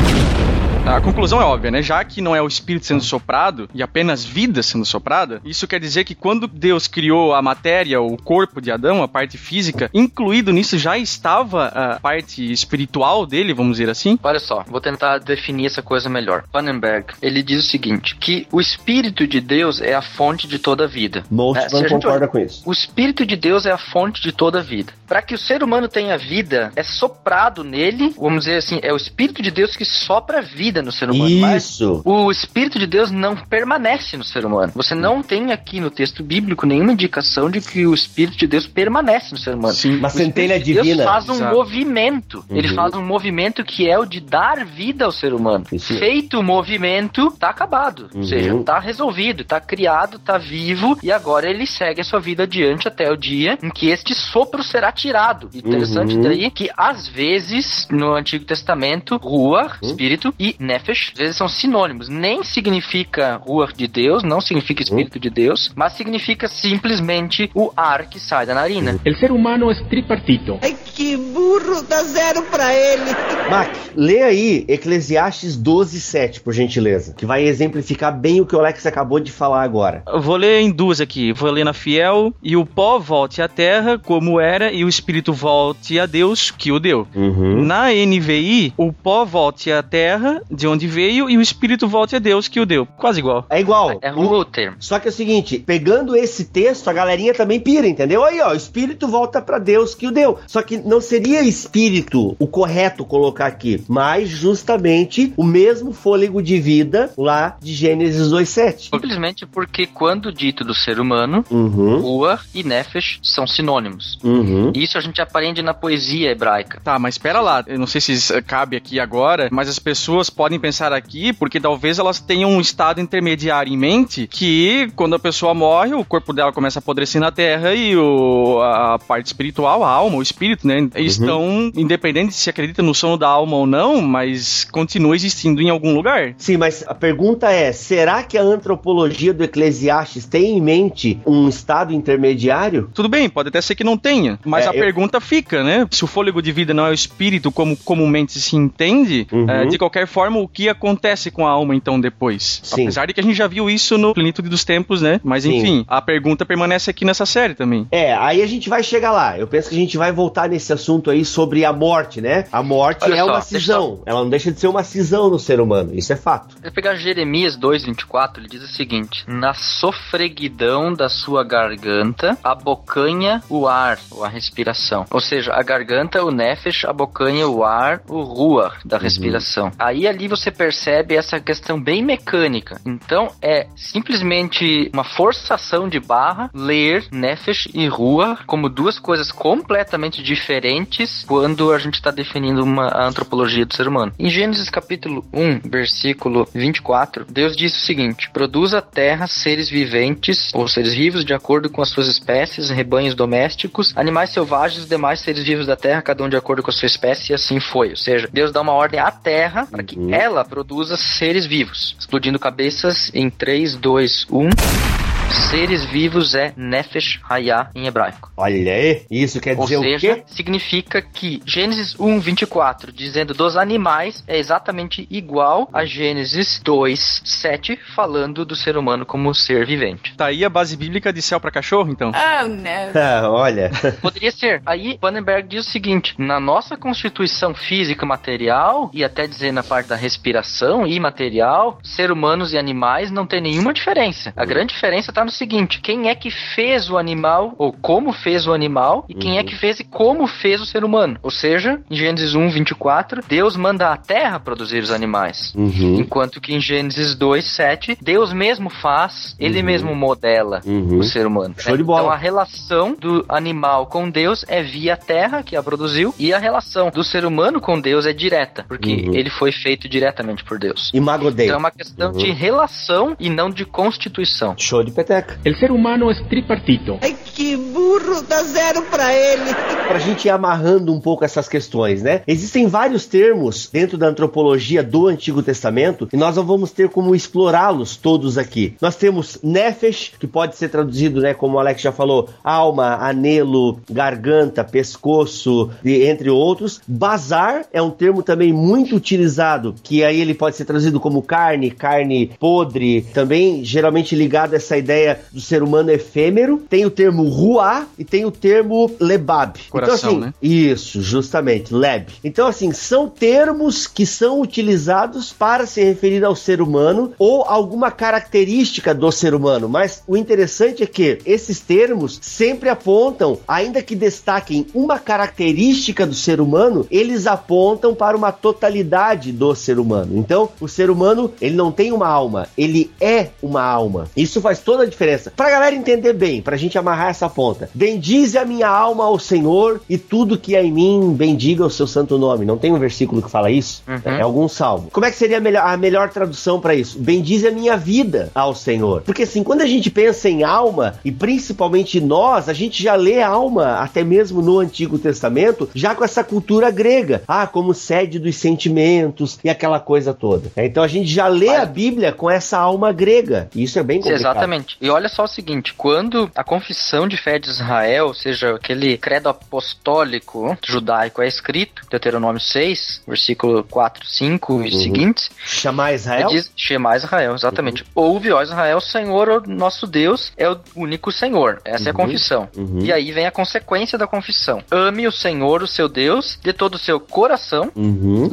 A conclusão é óbvia, né? Já que não é o espírito sendo soprado e apenas vida sendo soprada, isso quer dizer que quando Deus criou a matéria, o corpo de Adão, a parte física, incluído nisso já estava a parte espiritual dele, vamos dizer assim? Olha só, vou tentar definir essa coisa melhor. Pannenberg, ele diz o seguinte, que o Espírito de Deus é a fonte de toda a vida. Most É, não a gente concorda com isso. O Espírito de Deus é a fonte de toda a vida. Para que o ser humano tenha vida, é soprado nele, vamos dizer assim, é o Espírito de Deus que sopra vida no ser humano. Mas Isso. o Espírito de Deus não permanece no ser humano. Você não tem aqui no texto bíblico nenhuma indicação de que o Espírito de Deus permanece no ser humano. Sim. Uma O Espírito centelha de Deus divina. faz um Exato. movimento. Ele Uhum. faz um movimento que é o de dar vida ao ser humano. Isso mesmo. Feito o movimento, tá acabado. Uhum. Ou seja, tá resolvido, tá criado, tá vivo e agora ele segue a sua vida adiante até o dia em que este sopro será tirado. Interessante Uhum. daí que às vezes no Antigo Testamento, ruach, Uhum. espírito e nefesh, às vezes são sinônimos. Nem significa ruach de Deus, não significa Uhum. espírito de Deus, mas significa simplesmente o ar que sai da narina. El ser humano es tripartito. Ai, que burro, dá zero pra ele. Mac, lê aí Eclesiastes 12, 7, por gentileza, que vai exemplificar bem o que o Alex acabou de falar agora. Eu vou ler em duas aqui. Vou ler na fiel. E o pó volte à terra como era, e o espírito volte a Deus que o deu. Uhum. Na NVI, o pó volte à terra de onde veio e o espírito volte a Deus que o deu. Quase igual. É igual. É o termo. Só que é o seguinte, pegando esse texto, a galerinha também pira, entendeu? Aí, ó, o espírito volta pra Deus que o deu. Só que não seria espírito o correto colocar aqui, mas justamente o mesmo fôlego de vida lá de Gênesis 2:7. Simplesmente porque quando dito do ser humano, Uhum. Ruach e Nefesh são sinônimos. Uhum. Isso a gente aprende na poesia hebraica. Tá, mas espera lá. Eu não sei se cabe aqui agora, mas as pessoas podem pensar aqui porque talvez elas tenham um estado intermediário em mente que quando a pessoa morre, o corpo dela começa a apodrecer na terra e o, a parte espiritual, a alma, o espírito, né, estão, independente se acredita no sono da alma ou não, mas continua existindo em algum lugar. Sim, mas a pergunta é: será que a antropologia do Eclesiastes tem em mente um estado intermediário? Tudo bem, pode até ser que não tenha, mas É, a eu- pergunta fica, né? Se o fôlego de vida não é o espírito como comumente se entende, Uhum. é, de qualquer forma, o que acontece com a alma então depois? Sim. Apesar de que a gente já viu isso no Plenitude dos Tempos, né? Mas Sim. enfim, a pergunta permanece aqui nessa série também. É, aí a gente vai chegar lá. Eu penso que a gente vai voltar nesse assunto aí sobre a morte, né? A morte Olha é só, uma cisão. Ela não deixa de ser uma cisão no ser humano. Isso é fato. Se pegar Jeremias 2,24, ele diz o seguinte: Na sofreguidão da sua garganta, abocanha o ar, ou a respiração. Ou seja, a garganta, o nefesh, abocanha o ar, o ruach da respiração. Aí ali você percebe essa questão bem mecânica. Então é simplesmente uma forçação de barra ler nefesh e ruach como duas coisas completamente diferentes quando a gente está definindo uma a antropologia do ser humano. Em Gênesis capítulo 1, versículo 24, Deus diz o seguinte: Produz a terra seres viventes ou seres vivos de acordo com as suas espécies, rebanhos domésticos, animais selvagens e demais seres vivos da terra, cada um de acordo com a sua espécie, e assim foi. Ou seja, Deus dá uma ordem à terra para que ela produza seres vivos, explodindo cabeças em 3, 2, 1. Seres vivos é Nefesh Hayah em hebraico. Olha aí. Isso quer Ou dizer seja, o quê? significa que Gênesis 1, 24, dizendo dos animais, é exatamente igual a Gênesis 2, 7, falando do ser humano como ser vivente. Tá aí a base bíblica de céu pra cachorro, então? Oh, no. Ah, olha. Poderia ser. Aí, Vandenberg diz o seguinte: na nossa constituição física e material, e até dizer na parte da respiração e material, ser humanos e animais não tem nenhuma diferença. A grande diferença tá no seguinte: quem é que fez o animal, ou como fez o animal, e quem é que fez e como fez o ser humano. Ou seja, em Gênesis 1, 24, Deus manda a terra produzir os animais. Uhum. Enquanto que em Gênesis 2, 7, Deus mesmo faz, ele mesmo modela Uhum. o ser humano. Show de bola. Então a relação do animal com Deus é via terra, que a produziu, e a relação do ser humano com Deus é direta, porque Uhum. ele foi feito diretamente por Deus. Imagodei. Então é uma questão Uhum. de relação e não de constituição. Show de peteca. El ser humano es tripartito. Ai, que burro, dá zero pra ele. Pra gente ir amarrando um pouco essas questões, né? Existem vários termos dentro da antropologia do Antigo Testamento e nós não vamos ter como explorá-los todos aqui. Nós temos nefesh, que pode ser traduzido, né, como o Alex já falou, alma, anelo, garganta, pescoço, e entre outros. Bazar é um termo também muito utilizado, que aí ele pode ser traduzido como carne, carne podre, também geralmente ligado a essa ideia do ser humano efêmero. Tem o termo ruá e tem o termo lebab. Coração, então, assim, né? Isso, justamente, leb. Então, assim, são termos que são utilizados para se referir ao ser humano ou alguma característica do ser humano. Mas o interessante é que esses termos sempre apontam, ainda que destaquem uma característica do ser humano, eles apontam para uma totalidade do ser humano. Então, o ser humano, ele não tem uma alma, ele é uma alma. Isso faz toda a diferença. Pra galera entender bem, pra gente amarrar essa ponta. Bendize a minha alma ao Senhor e tudo que é em mim, bendiga o seu santo nome. Não tem um versículo que fala isso? Uhum. É algum salmo. Como é que seria a melhor, a melhor tradução pra isso? Bendize a minha vida ao Senhor. Porque assim, quando a gente pensa em alma, e principalmente nós, a gente já lê alma, até mesmo no Antigo Testamento, já com essa cultura grega. Ah, como sede dos sentimentos e aquela coisa toda. Então a gente já lê a Bíblia com essa alma grega. E isso é bem complicado. Exatamente. E olha só o seguinte: quando a confissão de fé de Israel, ou seja, aquele credo apostólico judaico é escrito, Deuteronômio 6, versículo 4, 5 e seguintes, Chamar Israel? diz Shema Israel, exatamente. Ouve, ó Israel, o Senhor, o nosso Deus, é o único Senhor. Essa é a confissão. Uhum. E aí vem a consequência da confissão. Ame o Senhor, o seu Deus, de todo o seu coração, Uhum.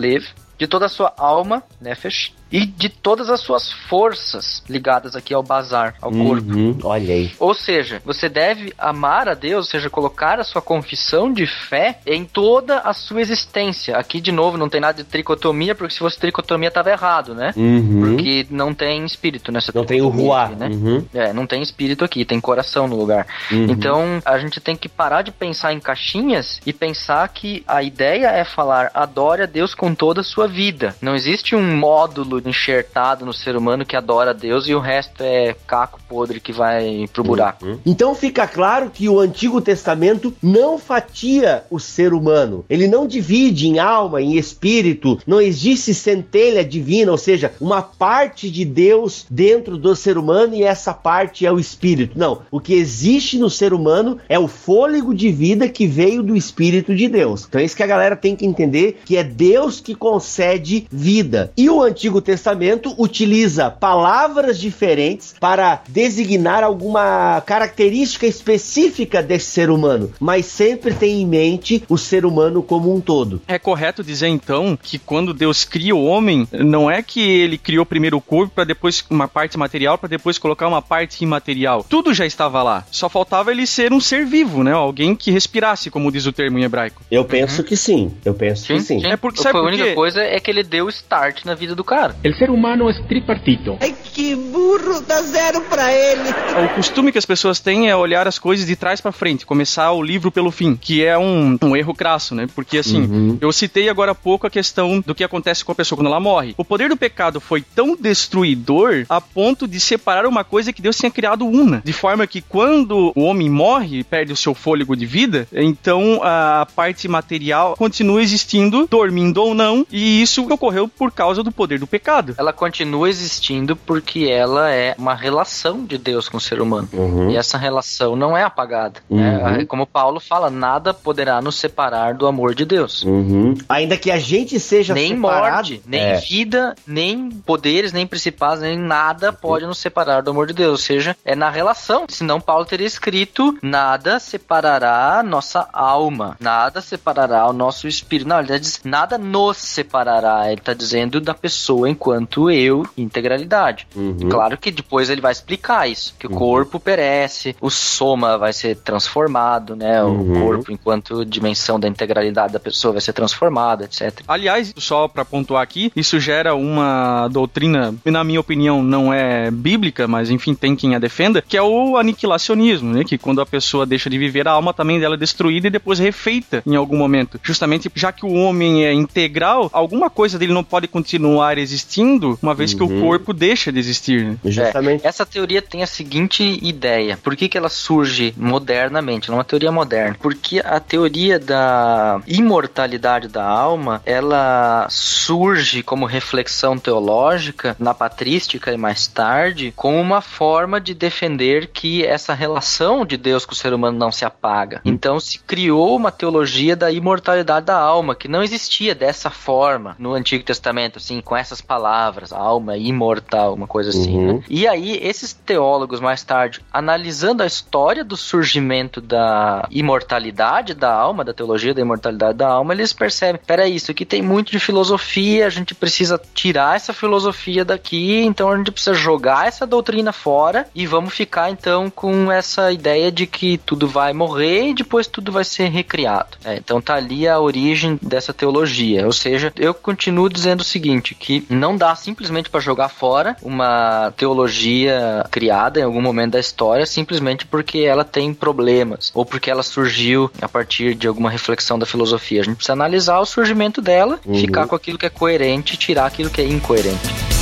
De toda a sua alma, Nefesh, e de todas as suas forças ligadas aqui ao bazar, ao corpo. Uhum. Olha aí. Ou seja, você deve amar a Deus, ou seja, colocar a sua confissão de fé em toda a sua existência. Aqui, de novo, não tem nada de tricotomia, porque se fosse tricotomia, estava errado, né? Uhum. Porque não tem espírito nessa Não tem o ruá. né? Uhum. É, não tem espírito aqui, tem coração no lugar. Uhum. Então, a gente tem que parar de pensar em caixinhas e pensar que a ideia é falar adore a Deus com toda a sua vida. Não existe um módulo enxertado no ser humano que adora a Deus e o resto é caco podre que vai pro buraco. Então fica claro que o Antigo Testamento não fatia o ser humano. Ele não divide em alma, em espírito. Não existe centelha divina, ou seja, uma parte de Deus dentro do ser humano e essa parte é o espírito. Não. O que existe no ser humano é o fôlego de vida que veio do espírito de Deus. Então é isso que a galera tem que entender que é Deus que concede vida. E o Antigo Testamento Testamento utiliza palavras diferentes para designar alguma característica específica desse ser humano, mas sempre tem em mente o ser humano como um todo. É correto dizer então que quando Deus cria o homem, não é que ele criou primeiro o corpo para depois uma parte material para depois colocar uma parte imaterial. Tudo já estava lá. Só faltava ele ser um ser vivo, né? Alguém que respirasse, como diz o termo em hebraico. Eu penso que sim. Eu penso que sim. É porque Foi sabe a única coisa é que ele deu start na vida do cara. El ser humano es tripartito. Ai, que burro, dá zero pra ele. O costume que as pessoas têm é olhar as coisas de trás pra frente, começar o livro pelo fim, que é um, um erro crasso, né? Porque assim, Uhum. eu citei agora há pouco a questão do que acontece com a pessoa quando ela morre. O poder do pecado foi tão destruidor a ponto de separar uma coisa que Deus tinha criado una, de forma que quando o homem morre e perde o seu fôlego de vida, então a parte material continua existindo, dormindo ou não, e isso ocorreu por causa do poder do pecado. Ela continua existindo porque ela é uma relação de Deus com o ser humano. Uhum. E essa relação não é apagada. né? Uhum. Como Paulo fala, nada poderá nos separar do amor de Deus. Uhum. Ainda que a gente seja nem separado, morte, nem é. vida, nem poderes, nem principados, nem nada pode nos separar do amor de Deus. Ou seja, é na relação. Senão Paulo teria escrito: nada separará a nossa alma, nada separará o nosso espírito. Não, ele diz: nada nos separará. Ele está dizendo da pessoa enquanto eu, integralidade. Uhum. Claro que depois ele vai explicar isso, que o corpo perece, o soma vai ser transformado, né? Uhum. O corpo enquanto dimensão da integralidade da pessoa vai ser transformado, etc. Aliás, só pra pontuar aqui, isso gera uma doutrina, na minha opinião, não é bíblica, mas enfim, tem quem a defenda, que é o aniquilacionismo, né? Que quando a pessoa deixa de viver, a alma também dela é destruída e depois refeita em algum momento. Justamente já que o homem é integral, alguma coisa dele não pode continuar existindo, uma vez que o Uhum. corpo deixa de existir. né? Justamente. Essa teoria tem a seguinte ideia. Por que, que ela surge modernamente? Não é uma teoria moderna. Porque a teoria da imortalidade da alma, ela surge como reflexão teológica na patrística e mais tarde, como uma forma de defender que essa relação de Deus com o ser humano não se apaga. Então se criou uma teologia da imortalidade da alma, que não existia dessa forma no Antigo Testamento, assim, com essas palavras, alma imortal, uma coisa assim, Uhum. né? E aí, esses teólogos mais tarde, analisando a história do surgimento da imortalidade da alma, da teologia da imortalidade da alma, eles percebem, peraí, isso aqui tem muito de filosofia, a gente precisa tirar essa filosofia daqui, então a gente precisa jogar essa doutrina fora e vamos ficar então com essa ideia de que tudo vai morrer e depois tudo vai ser recriado. É, então tá ali a origem dessa teologia. Ou seja, eu continuo dizendo o seguinte, que não dá simplesmente para jogar fora uma teologia criada em algum momento da história simplesmente porque ela tem problemas ou porque ela surgiu a partir de alguma reflexão da filosofia. A gente precisa analisar o surgimento dela, Uhum. ficar com aquilo que é coerente e tirar aquilo que é incoerente.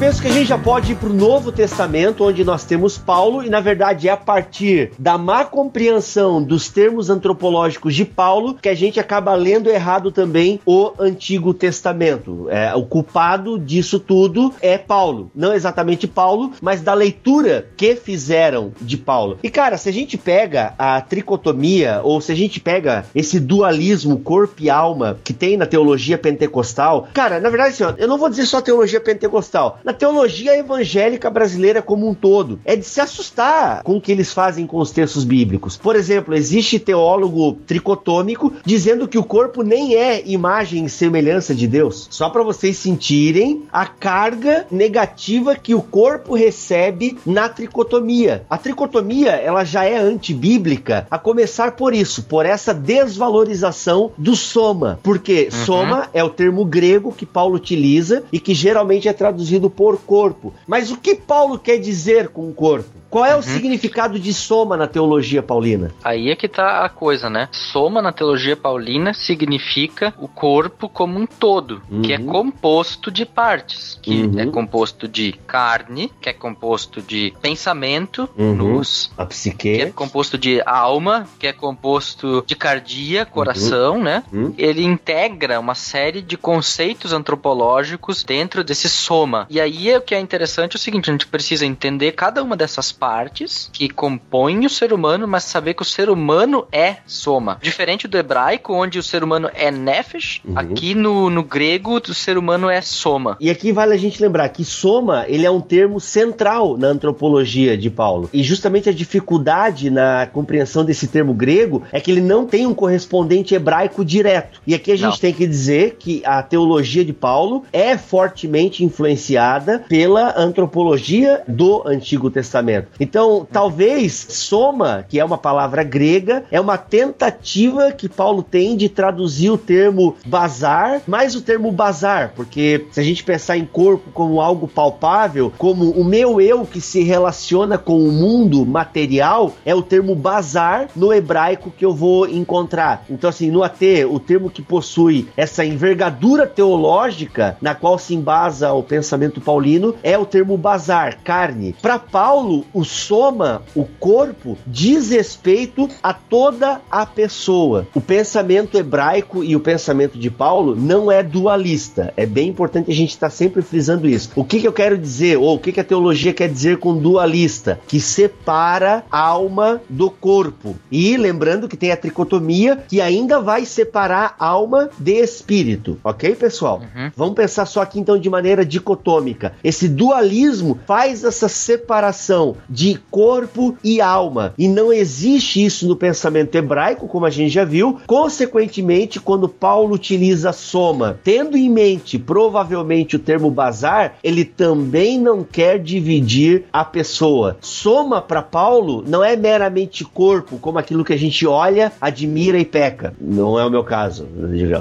Penso que a gente já pode ir pro Novo Testamento, onde nós temos Paulo, e na verdade é a partir da má compreensão dos termos antropológicos de Paulo que a gente acaba lendo errado também o Antigo Testamento. É, o culpado disso tudo é Paulo. Não exatamente Paulo, mas da leitura que fizeram de Paulo. E cara, se a gente pega a tricotomia, ou se a gente pega esse dualismo corpo e alma que tem na teologia pentecostal, cara, na verdade, assim, ó, eu não vou dizer só teologia pentecostal, na teologia evangélica brasileira como um todo, é de se assustar com o que eles fazem com os textos bíblicos. Por exemplo, existe teólogo tricotômico dizendo que o corpo nem é imagem e semelhança de Deus. Só para vocês sentirem a carga negativa que o corpo recebe na tricotomia. A tricotomia, ela já é antibíblica, a começar por isso, por essa desvalorização do soma. Porque soma é o termo grego que Paulo utiliza e que geralmente é traduzido por corpo. Mas o que Paulo quer dizer com corpo? Qual é o significado de soma na teologia paulina? Aí é que tá a coisa, né? Soma na teologia paulina significa o corpo como um todo, que é Uhum. composto de partes, que Uhum. é composto de carne, que é composto de pensamento, Uhum. luz, A que psique. é composto de alma, que é composto de cardia, coração, né? Uhum. Ele integra uma série de conceitos antropológicos dentro desse soma. E aí o que é interessante é o seguinte: a gente precisa entender cada uma dessas partes que compõem o ser humano, mas saber que o ser humano é soma. Diferente do hebraico, onde o ser humano é nefesh, Uhum. aqui no, no grego o ser humano é soma. E aqui vale a gente lembrar que soma, ele é um termo central na antropologia de Paulo. E justamente a dificuldade na compreensão desse termo grego é que ele não tem um correspondente hebraico direto. E aqui a gente Não. tem que dizer que a teologia de Paulo é fortemente influenciada pela antropologia do Antigo Testamento. Então, talvez soma, que é uma palavra grega, é uma tentativa que Paulo tem de traduzir o termo bazar, mais o termo bazar, porque se a gente pensar em corpo como algo palpável, como o meu eu que se relaciona com o mundo material, é o termo bazar no hebraico que eu vou encontrar. Então, assim, no AT, o termo que possui essa envergadura teológica na qual se embasa o pensamento paulino é o termo bazar, carne. Para Paulo, o soma, o corpo, diz respeito a toda a pessoa. O pensamento hebraico e o pensamento de Paulo não é dualista. É bem importante a gente estar sempre frisando isso. O que, que eu quero dizer, ou o que, que a teologia quer dizer com dualista? Que separa a alma do corpo. E lembrando que tem a tricotomia que ainda vai separar alma de espírito. Ok, pessoal? Uhum. Vamos pensar só aqui então de maneira dicotômica. Esse dualismo faz essa separação de corpo e alma. E não existe isso no pensamento hebraico, como a gente já viu. Consequentemente, quando Paulo utiliza soma, tendo em mente provavelmente o termo bazar, ele também não quer dividir a pessoa. Soma para Paulo não é meramente corpo, como aquilo que a gente olha, admira e peca. Não é o meu caso.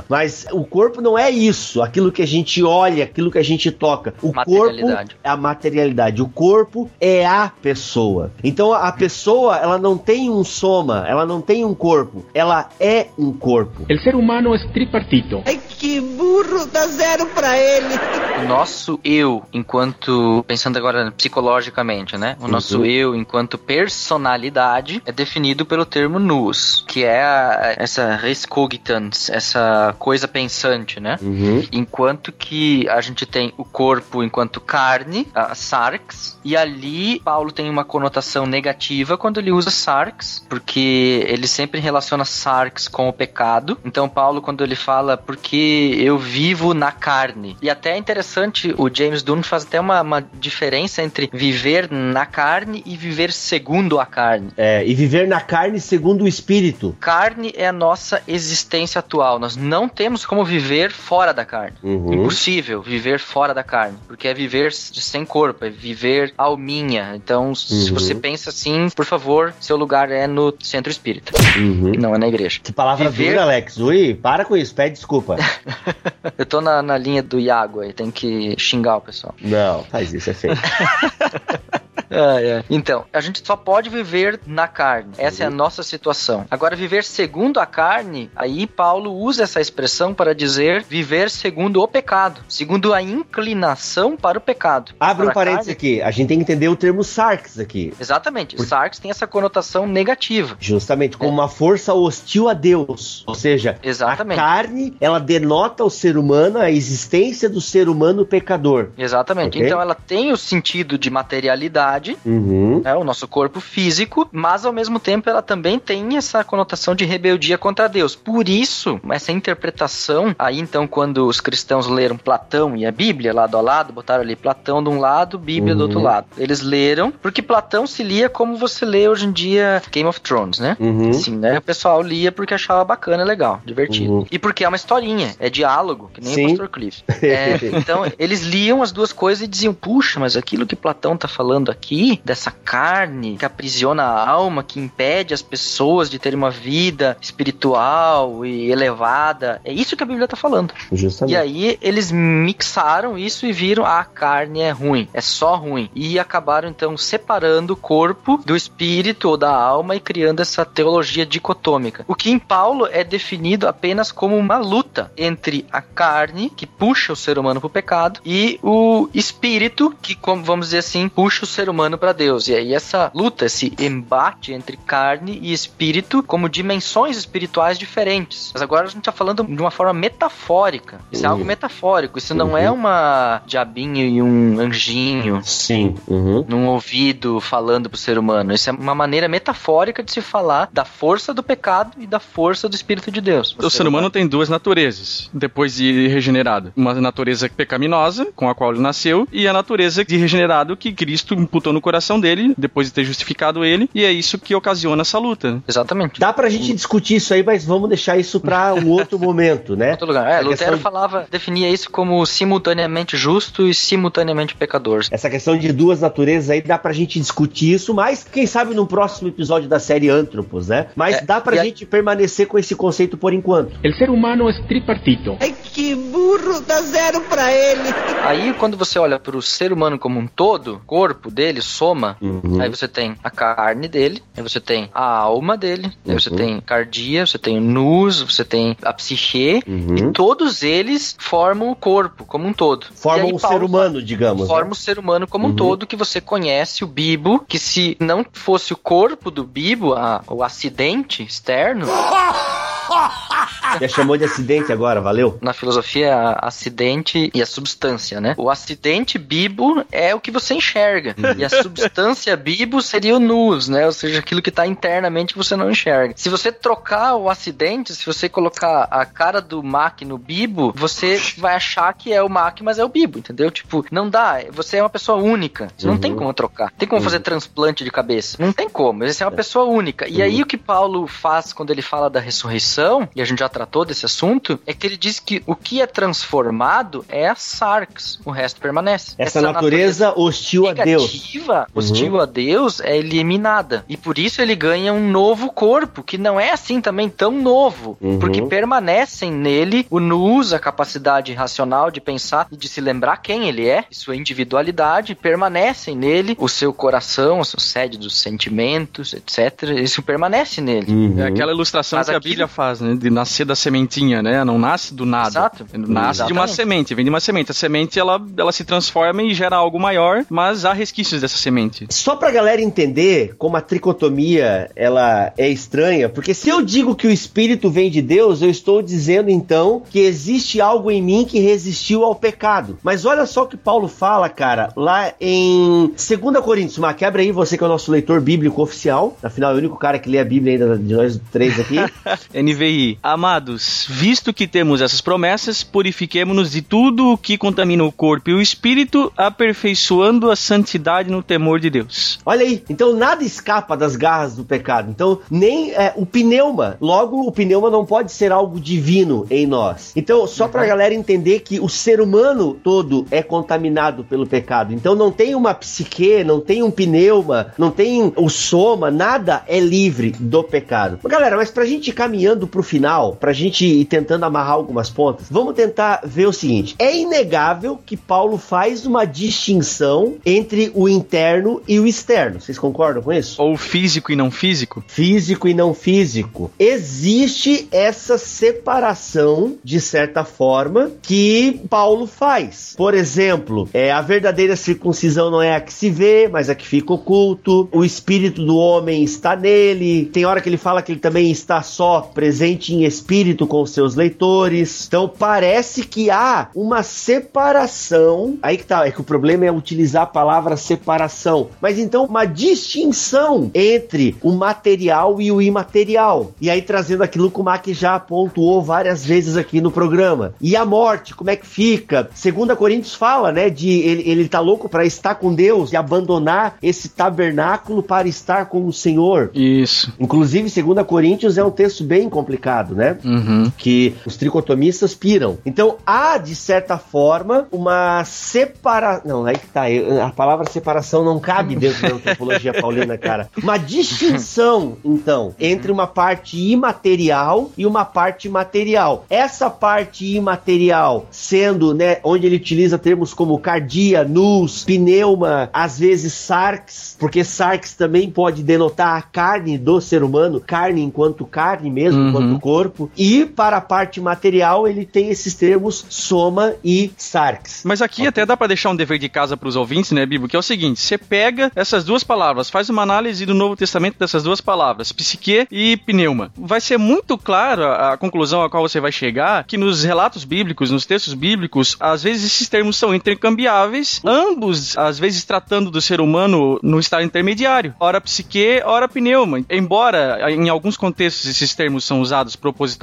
Mas o corpo não é isso, aquilo que a gente olha, aquilo que a gente toca. O corpo é a materialidade. O corpo é a pessoa. Então a pessoa, ela não tem um soma, ela não tem um corpo, ela é um corpo. El ser humano es tripartito. Ai, que burro, dá zero pra ele. O nosso eu, enquanto. Pensando agora psicologicamente, né? O nosso Uhum. eu, enquanto personalidade, é definido pelo termo nous, que é a- essa res cogitans, essa coisa pensante, né? Uhum. Enquanto que a gente tem o corpo enquanto carne, a sarx, e ali Paulo tem uma conotação negativa quando ele usa sarx, porque ele sempre relaciona sarx com o pecado. Então Paulo quando ele fala porque eu vivo na carne. E até é interessante, o James Dunn faz até uma, uma diferença entre viver na carne e viver segundo a carne. É, e viver na carne segundo o espírito. Carne é a nossa existência atual. Nós não temos como viver fora da carne. Uhum. Impossível viver fora da carne, porque é viver sem corpo, é viver alminha. Então, se Uhum. você pensa assim, por favor, seu lugar é no centro espírita, Uhum. não é na igreja. Que palavra Viver- dura, Alex. Ui, para com isso, pede desculpa. Eu tô na, na linha do Iago aí, tem que xingar o pessoal. Não, faz isso, é feio. Ah, é. Então, a gente só pode viver na carne. Essa é a nossa situação. Agora, viver segundo a carne, aí Paulo usa essa expressão para dizer viver segundo o pecado, segundo a inclinação para o pecado. Abre um Para parênteses aqui. A gente tem que entender o termo sarx aqui. Exatamente. Sarx tem essa conotação negativa. Justamente, como uma força hostil a Deus. Ou seja, Exatamente. a carne, ela denota o ser humano, a existência do ser humano pecador. Exatamente. Ok. Então ela tem o sentido de materialidade, Uhum. né, o nosso corpo físico, mas ao mesmo tempo ela também tem essa conotação de rebeldia contra Deus. Por isso, essa interpretação, aí então quando os cristãos leram Platão e a Bíblia lado a lado, botaram ali Platão de um lado, Bíblia do Uhum. outro lado. Eles leram, porque Platão se lia como você lê hoje em dia Game of Thrones, né? Uhum. Sim, né? O pessoal lia porque achava bacana, legal, divertido. Uhum. E porque é uma historinha, é diálogo, que nem Sim. o Pastor Cliff. É, então, eles liam as duas coisas e diziam: puxa, mas aquilo que Platão tá falando aqui, dessa carne que aprisiona a alma, que impede as pessoas de terem uma vida espiritual e elevada, é isso que a Bíblia tá falando. Justamente. E aí eles mixaram isso e viram "Ah, a carne é ruim, é só ruim. E acabaram então separando o corpo do espírito ou da alma e criando essa teologia dicotômica. O que em Paulo é definido apenas como uma luta entre a carne, que puxa o ser humano para o pecado, e o espírito, que, como vamos dizer assim, puxa o ser humano humano para Deus. E aí essa luta, esse embate entre carne e espírito como dimensões espirituais diferentes. Mas agora a gente tá falando de uma forma metafórica. Isso é Uhum. algo metafórico. Isso não Uhum. é uma diabinho e um anjinho Sim. Uhum. num ouvido falando pro ser humano. Isso é uma maneira metafórica de se falar da força do pecado e da força do Espírito de Deus. O ser humano tem duas naturezas, depois de regenerado. Uma natureza pecaminosa, com a qual ele nasceu, e a natureza de regenerado que Cristo imputou no coração dele, depois de ter justificado ele, e é isso que ocasiona essa luta. Exatamente. Dá pra gente discutir isso aí, mas vamos deixar isso pra um outro momento, né? Outro lugar. É, A Lutero questão falava, definia isso como simultaneamente justo e simultaneamente pecador. Essa questão de duas naturezas aí dá pra gente discutir isso, mas quem sabe num próximo episódio da série Antropos, né? Mas É, dá pra e a- gente permanecer com esse conceito por enquanto. El ser humano es tripartito. Ai, que burro, dá zero pra ele. Aí, quando você olha para o ser humano como um todo, corpo dele, soma, Uhum. aí você tem a carne dele, aí você tem a alma dele, aí você Uhum. tem cardia, você tem o nus, você tem a psique, Uhum. e todos eles formam o corpo como um todo. Formam um Paulo ser humano, digamos. né? Forma o ser humano como Uhum. um todo, que você conhece o bibo, que se não fosse o corpo do bibo, a- o acidente externo, Já chamou de acidente agora, valeu? na filosofia, a- acidente e a substância, né? O acidente bibo é o que você enxerga. e a substância bibo seria o nus, né? Ou seja, aquilo que tá internamente que você não enxerga. Se você trocar o acidente, se você colocar a cara do Mac no bibo, você vai achar que é o Mac, mas é o bibo, entendeu? Tipo, não dá. Você é uma pessoa única. Você não Uhum. tem como trocar. Tem como fazer transplante de cabeça. Não tem como. Você é uma pessoa única. E aí o que Paulo faz quando ele fala da ressurreição, e a gente já tratou desse assunto, é que ele diz que o que é transformado é a sarx. O resto permanece. Essa, natureza, hostil a Deus. negativa, hostil a Deus, é eliminada. E por isso ele ganha um novo corpo, que não é assim também tão novo. Uhum. Porque permanecem nele o nus, a capacidade racional de pensar e de se lembrar quem ele é, e sua individualidade, permanecem nele o seu coração, a sua sede dos sentimentos, etc. Isso permanece nele. Uhum. É aquela ilustração Mas que a Bíblia faz, né? De nascer da sementinha, né? Não nasce do nada. Exato. Nasce de uma Exatamente. semente, vem de uma semente. A semente, ela, ela se transforma e gera algo maior, mas há resquícios dessa semente. Só pra galera entender como a tricotomia ela é estranha, porque se eu digo que o espírito vem de Deus, eu estou dizendo então que existe algo em mim que resistiu ao pecado. Mas olha só o que Paulo fala, cara, lá em 2 Coríntios, uma quebra aí, você que é o nosso leitor bíblico oficial, afinal é o único cara que lê a Bíblia ainda de nós três aqui. NVI. Amados, visto que temos essas promessas, purifiquemo-nos de tudo o que contamina o corpo e o espírito, aperfeiçoando a santidade no temor de Deus. Olha aí, então nada escapa das garras do pecado. Então, nem é, o pneuma, logo o pneuma não pode ser algo divino em nós. Então, só pra galera entender que o ser humano todo é contaminado pelo pecado. Então, não tem uma psique, não tem um pneuma, não tem o soma, nada é livre do pecado. Galera, mas pra gente ir caminhando pro final, pra gente ir tentando amarrar algumas pontas, vamos tentar ver o seguinte: é inegável que Paulo faz uma distinção entre o interno e o externo. Vocês concordam com isso? Ou físico e não físico. Físico e não físico. Existe essa separação, de certa forma, que Paulo faz. Por exemplo, é, a verdadeira circuncisão não é a que se vê, mas a que fica oculto. O espírito do homem está nele. Tem hora que ele fala que ele também está só presente em espírito com os seus leitores. Então parece que há uma separação. Aí que tá, é que o problema é utilizar a palavra separação. Mas então uma distinção entre o material e o imaterial. E aí trazendo aquilo que o Mac já pontuou várias vezes aqui no programa. E a morte, como é que fica? Segunda Coríntios fala, né, de ele, ele tá louco para estar com Deus e abandonar esse tabernáculo para estar com o Senhor. Isso. Inclusive, 2 Coríntios é um texto bem complicado, né? Uhum. Que os tricotomistas piram. Então, há, de certa forma, uma separação. Não, aí que tá. A palavra separação não cabe dentro da antropologia paulina, cara. Uma distinção, então, entre uma parte imaterial e uma parte material. Essa parte imaterial sendo, né, onde ele utiliza termos como cardia, nus, pneuma, às vezes sarx, porque sarx também pode denotar a carne do ser humano, carne enquanto carne mesmo, Uhum. enquanto corpo. E para a parte material ele tem esses termos soma e sarx. Mas aqui até dá para deixar um dever de casa para os ouvintes, né, Bibo? Que é o seguinte: você pega essas duas palavras, faz uma análise do Novo Testamento dessas duas palavras, psique e pneuma. Vai ser muito claro a, a conclusão a qual você vai chegar que nos relatos bíblicos, nos textos bíblicos, às vezes esses termos são intercambiáveis, ambos às vezes tratando do ser humano no estado intermediário. Ora psique, ora pneuma. Embora em alguns contextos esses termos são usados propositalmente,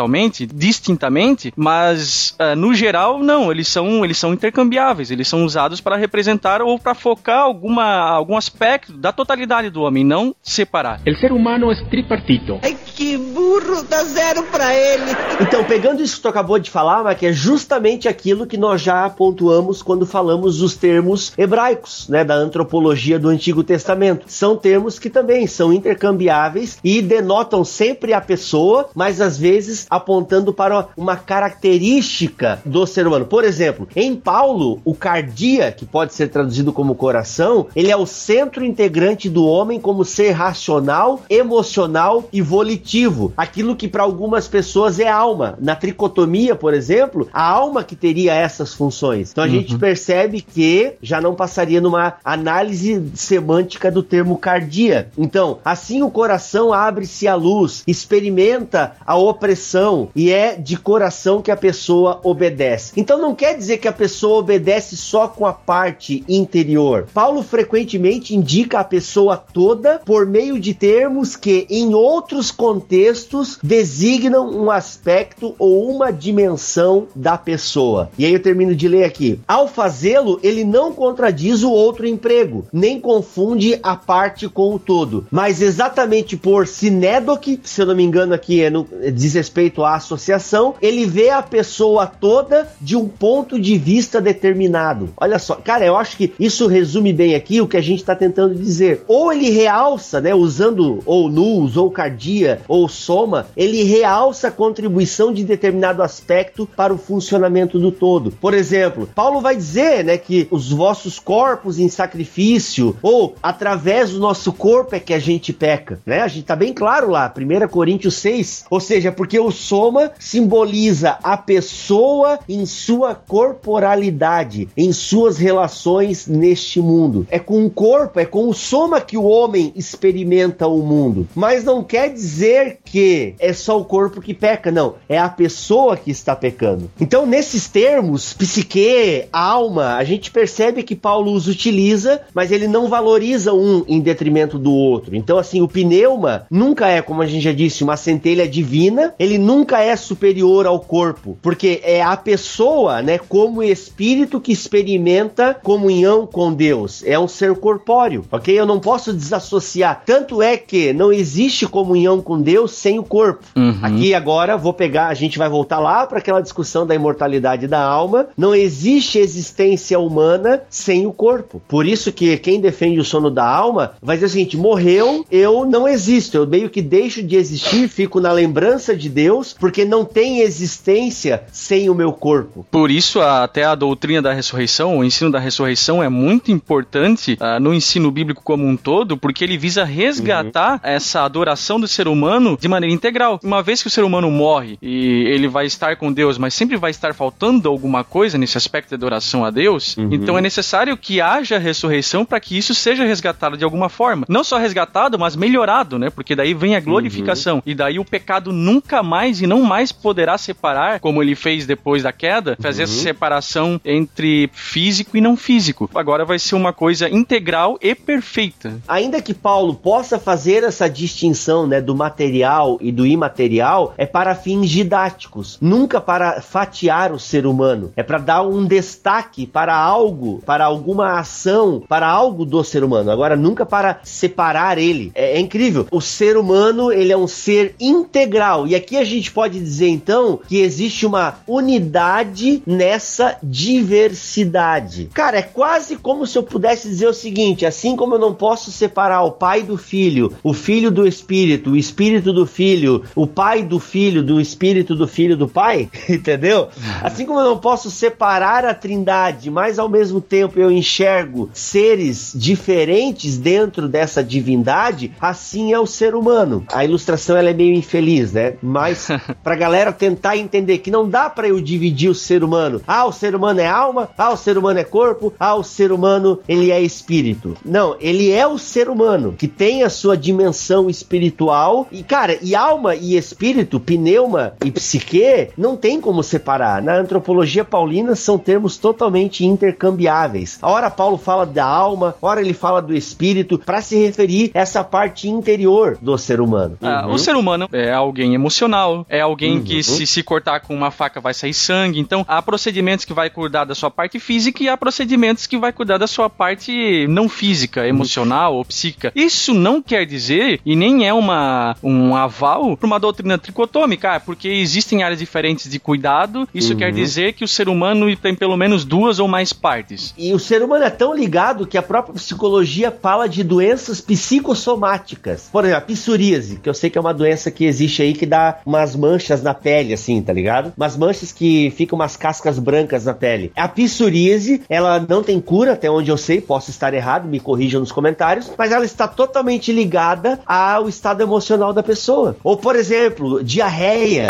distintamente, mas uh, no geral não, eles são eles são intercambiáveis, eles são usados para representar ou para focar alguma algum aspecto da totalidade do homem, não separar. O ser humano é tripartito. Ai, que burro, dá zero pra ele. Então, pegando isso que tu acabou de falar, Mac, é justamente aquilo que nós já pontuamos quando falamos dos termos hebraicos, né, da antropologia do Antigo Testamento. São termos que também são intercambiáveis e denotam sempre a pessoa, mas às vezes apontando para uma característica do ser humano. Por exemplo, em Paulo, o cardia, que pode ser traduzido como coração, ele é o centro integrante do homem como ser racional, emocional e volitivo. Aquilo que para algumas pessoas é alma. Na tricotomia, por exemplo, a alma que teria essas funções. Então a uhum. gente percebe que já não passaria numa análise semântica do termo cardia. Então, assim o coração abre-se à luz, experimenta a opressão e é de coração que a pessoa obedece. Então não quer dizer que a pessoa obedece só com a parte interior. Paulo frequentemente indica a pessoa toda por meio de termos que em outros contextos designam um aspecto ou uma dimensão da pessoa. E aí eu termino de ler aqui. Ao fazê-lo, ele não contradiz o outro emprego, nem confunde a parte com o todo, mas exatamente por sinédoque, se eu não me engano aqui é no, diz respeito à associação, ele vê a pessoa toda de um ponto de vista determinado. Olha só, cara, eu acho que isso resume bem aqui o que a gente está tentando dizer. Ou ele realça, né, usando ou nus, ou cardia, ou soma, ele realça a contribuição de determinado aspecto para o funcionamento do todo. Por exemplo, Paulo vai dizer, né, que os vossos corpos em sacrifício, ou através do nosso corpo é que a gente peca, né? A gente tá bem claro lá, 1 Coríntios 6. Ou seja, porque o soma simboliza a pessoa em sua corporalidade, em suas relações neste mundo. É com o corpo, é com o soma que o homem experimenta o mundo. Mas não quer dizer que é só o corpo que peca, não. É a pessoa que está pecando. Então, nesses termos, psique, alma, a gente percebe que Paulo os utiliza, mas ele não valoriza um em detrimento do outro. Então, assim, o pneuma nunca é, como a gente já disse, uma centelha divina, ele nunca é superior ao corpo, porque é a pessoa, né, como espírito que experimenta comunhão com Deus. É um ser corpóreo, ok? Eu não posso desassociar. Tanto é que não existe comunhão com Deus sem o corpo. Uhum. Aqui agora vou pegar, a gente vai voltar lá para aquela discussão da imortalidade da alma. Não existe existência humana sem o corpo. Por isso que quem defende o sono da alma vai dizer o seguinte: morreu, eu não existo. Eu meio que deixo de existir, fico na lembrança de Deus, porque não tem existência sem o meu corpo. Por isso, até a doutrina da ressurreição, o ensino da ressurreição é muito importante uh, no ensino bíblico como um todo, porque ele visa resgatar uhum. essa adoração do ser humano de maneira integral. Uma vez que o ser humano morre e ele vai estar com Deus, mas sempre vai estar faltando alguma coisa nesse aspecto de adoração a Deus, uhum. então é necessário que haja ressurreição para que isso seja resgatado de alguma forma. Não só resgatado, mas melhorado, né? Porque daí vem a glorificação. Uhum. E daí o pecado nunca mais e não mais poderá separar, como ele fez depois da queda, fazer essa uhum. separação entre físico e não físico. Agora vai ser uma coisa integral e perfeita. Ainda que Paulo possa fazer essa distinção, né, do material e do imaterial, é para fins didáticos, nunca para fatiar o ser humano. É para dar um destaque para algo, para alguma ação, para algo do ser humano. Agora nunca para separar ele. É, é incrível. O ser humano, ele é um ser integral. E aqui a gente pode dizer então que existe uma unidade nessa diversidade. Cara, é quase como se eu pudesse dizer o seguinte: assim como eu não posso separar o pai do filho, o filho do espírito, o espírito do filho, o pai do filho, do espírito do filho do pai, entendeu? Assim como eu não posso separar a trindade, mas ao mesmo tempo eu enxergo seres diferentes dentro dessa divindade, assim é o ser humano. A ilustração ela é meio infeliz, né? Mas pra galera tentar entender que não dá para eu dividir o ser humano. Ah, o ser humano é alma, ah, o ser humano é corpo, ah, o ser humano ele é espírito. Não, ele é o ser humano que tem a sua dimensão espiritual e cara, e alma e espírito, pneuma e psique, não tem como separar. Na antropologia paulina são termos totalmente intercambiáveis. A hora Paulo fala da alma, a hora ele fala do espírito para se referir a essa parte interior do ser humano. Ah, O ser humano é alguém emocional, é alguém Uhum. que se, se cortar com uma faca vai sair sangue. Então, há procedimentos que vai cuidar da sua parte física e há procedimentos que vai cuidar da sua parte não física, emocional ou psíquica. Isso não quer dizer, e nem é uma, um aval para uma doutrina tricotômica, ah, porque existem áreas diferentes de cuidado. Isso Uhum. quer dizer que o ser humano tem pelo menos duas ou mais partes. E o ser humano é tão ligado que a própria psicologia fala de doenças psicossomáticas. Por exemplo, a psoríase, que eu sei que é uma doença que existe aí que dá umas manchas na pele, assim, tá ligado? Umas manchas que ficam umas cascas brancas na pele. A psoríase, ela não tem cura, até onde eu sei, posso estar errado, me corrijam nos comentários, mas ela está totalmente ligada ao estado emocional da pessoa. Ou, por exemplo, diarreia.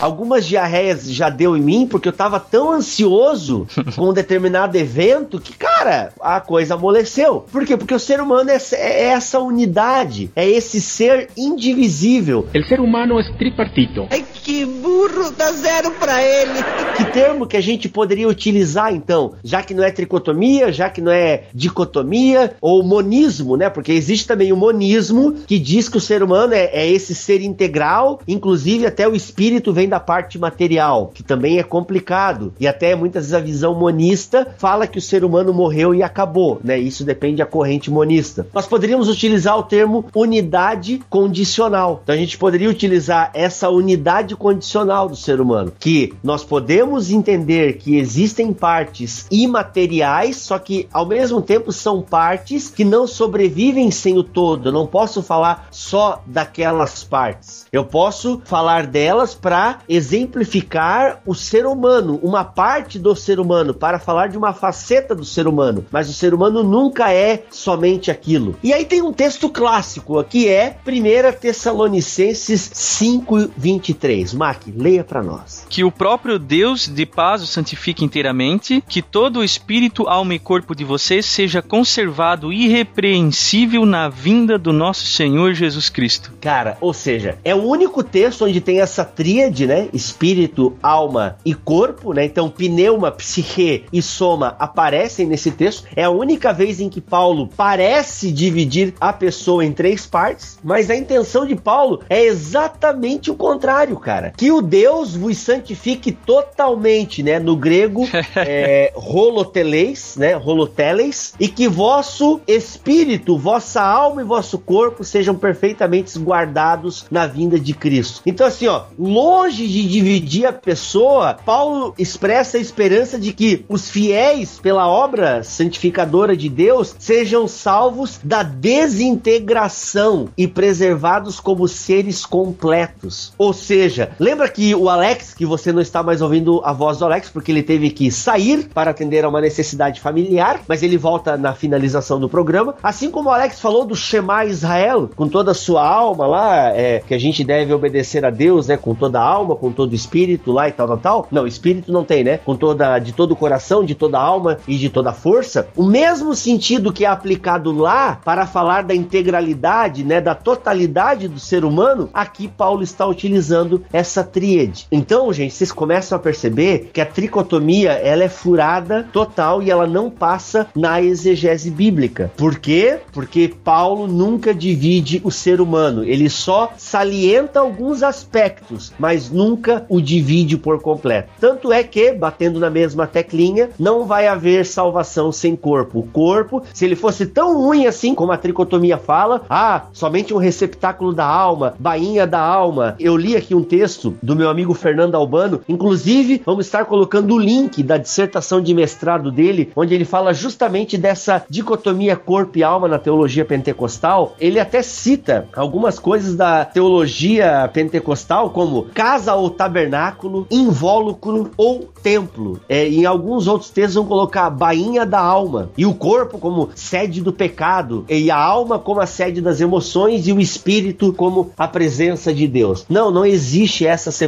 Algumas diarreias já deu em mim porque eu tava tão ansioso com um determinado evento que, cara, a coisa amoleceu. Por quê? Porque o ser humano é, é essa unidade, é esse ser indivisível. El ser humano es tripartito. Ai, que burro, dá zero pra ele. Que termo que a gente poderia utilizar então? Já que não é tricotomia, já que não é dicotomia, ou monismo, né? Porque existe também o monismo que diz que o ser humano é, é esse ser integral, inclusive até o espírito vem da parte material, que também é complicado. E até muitas vezes a visão monista fala que o ser humano morreu e acabou, né? Isso depende da corrente monista. Nós poderíamos utilizar o termo unidade condicional. Então a gente poderia utilizar essa unidade condicional do ser humano, que nós podemos entender que existem partes imateriais, só que ao mesmo tempo são partes que não sobrevivem sem o todo. Eu não posso falar só daquelas partes. Eu posso falar delas para exemplificar o ser humano, uma parte do ser humano, para falar de uma faceta do ser humano. Mas o ser humano nunca é somente aquilo. E aí tem um texto clássico, que é 1 Tessalonicenses 5:23. Mac, leia para nós. Que o próprio Deus de paz o santifique inteiramente, que todo o espírito, alma e corpo de vocês seja conservado irrepreensível na vinda do nosso Senhor Jesus Cristo. Cara, ou seja, é o único texto onde tem essa tríade, né? Espírito, alma e corpo, né? Então, pneuma, psique e soma aparecem nesse texto. É a única vez em que Paulo parece dividir a pessoa em três partes, mas a intenção de Paulo é exatamente o contrário, cara. Que o Deus vos santifique totalmente, né? No grego, é, holoteles, né? Holoteles, e que vosso espírito, vossa alma e vosso corpo sejam perfeitamente guardados na vinda de Cristo. Então, assim, ó, longe de dividir a pessoa, Paulo expressa a esperança de que os fiéis, pela obra santificadora de Deus, sejam salvos da desintegração e preservados como seres completos. Ou seja, lembra que o Alex, que você não está mais ouvindo a voz do Alex, porque ele teve que sair para atender a uma necessidade familiar, mas ele volta na finalização do programa. Assim como o Alex falou do Shema Israel, com toda a sua alma lá, é, que a gente deve obedecer a Deus, né? Com toda a alma, com todo o espírito lá e tal, tal, tal. Não, espírito não tem, né? Com toda, de todo o coração, de toda a alma e de toda a força. O mesmo sentido que é aplicado lá para falar da integralidade, né? Da totalidade do ser humano, aqui Paulo está utilizando essa tríade. Então, gente, vocês começam a perceber que a tricotomia ela é furada total e ela não passa na exegese bíblica. Por quê? Porque Paulo nunca divide o ser humano, ele só salienta alguns aspectos, mas nunca o divide por completo. Tanto é que, batendo na mesma teclinha, não vai haver salvação sem corpo. O corpo, se ele fosse tão ruim assim como a tricotomia fala, ah, somente um receptáculo da alma, bainha da alma. Eu li aqui um texto do do meu amigo Fernando Albano. Inclusive, vamos estar colocando o link da dissertação de mestrado dele, onde ele fala justamente dessa dicotomia corpo e alma na teologia pentecostal. Ele até cita algumas coisas da teologia pentecostal, como casa ou tabernáculo, invólucro ou templo. É, em alguns outros textos vão colocar bainha da alma e o corpo como sede do pecado e a alma como a sede das emoções e o espírito como a presença de Deus. Não, não existe essa separação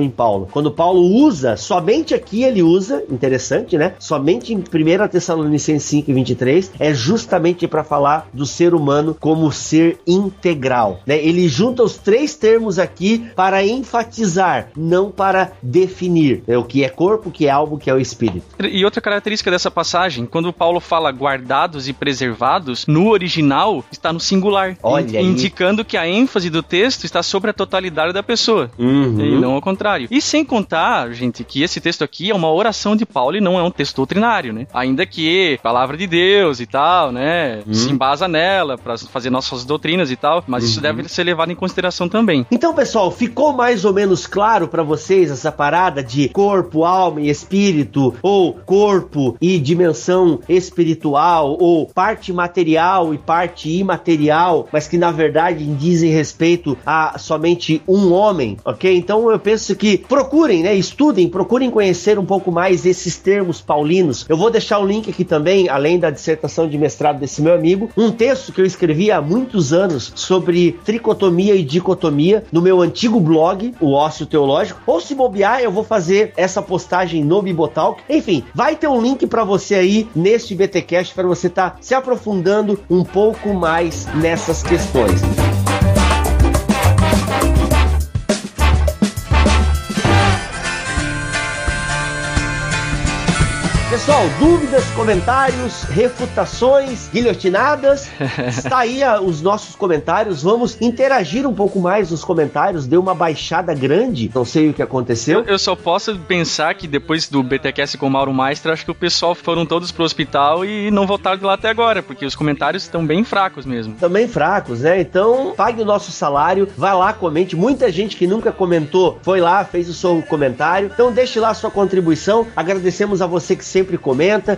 em Paulo. Quando Paulo usa, somente aqui ele usa, interessante, né? Somente em 1 Tessalonicenses 5 e 23, é justamente para falar do ser humano como ser integral, né? Ele junta os três termos aqui para enfatizar, não para definir é o que é corpo, o que é alma, o que é o espírito. E outra característica dessa passagem, quando Paulo fala guardados e preservados, no original está no singular, Olha aí. indicando que a ênfase do texto está sobre a totalidade da pessoa. Uhum. E não ao contrário. E sem contar, gente, que esse texto aqui é uma oração de Paulo e não é um texto doutrinário, né? Ainda que palavra de Deus e tal, né? Uhum. Se embasa nela para fazer nossas doutrinas e tal, mas isso deve ser levado em consideração também. Então, pessoal, ficou mais ou menos claro para vocês essa parada de corpo, alma e espírito, ou corpo e dimensão espiritual, ou parte material e parte imaterial, mas que na verdade dizem respeito a somente um homem, ok? Então eu penso que procurem, né? Estudem, procurem conhecer um pouco mais esses termos paulinos. Eu vou deixar o link aqui também, além da dissertação de mestrado desse meu amigo, um texto que eu escrevi há muitos anos sobre tricotomia e dicotomia no meu antigo blog, o Ócio Teológico. Ou se bobear, eu vou fazer essa postagem no Bibotalk. Enfim, vai ter um link para você aí neste BTcast para você estar se aprofundando um pouco mais nessas questões. Pessoal, dúvidas, comentários, refutações, guilhotinadas, está aí ah, os nossos comentários. Vamos interagir um pouco mais nos comentários. Deu uma baixada grande, não sei o que aconteceu. Eu, eu só posso pensar que depois do BTQS com o Mauro Maestro, acho que o pessoal foram todos pro hospital e não voltaram de lá até agora, porque os comentários estão bem fracos mesmo. Também fracos, né? Então, pague o nosso salário, vai lá, comente. Muita gente que nunca comentou foi lá, fez o seu comentário. Então, deixe lá a sua contribuição. Agradecemos a você que sempre comenta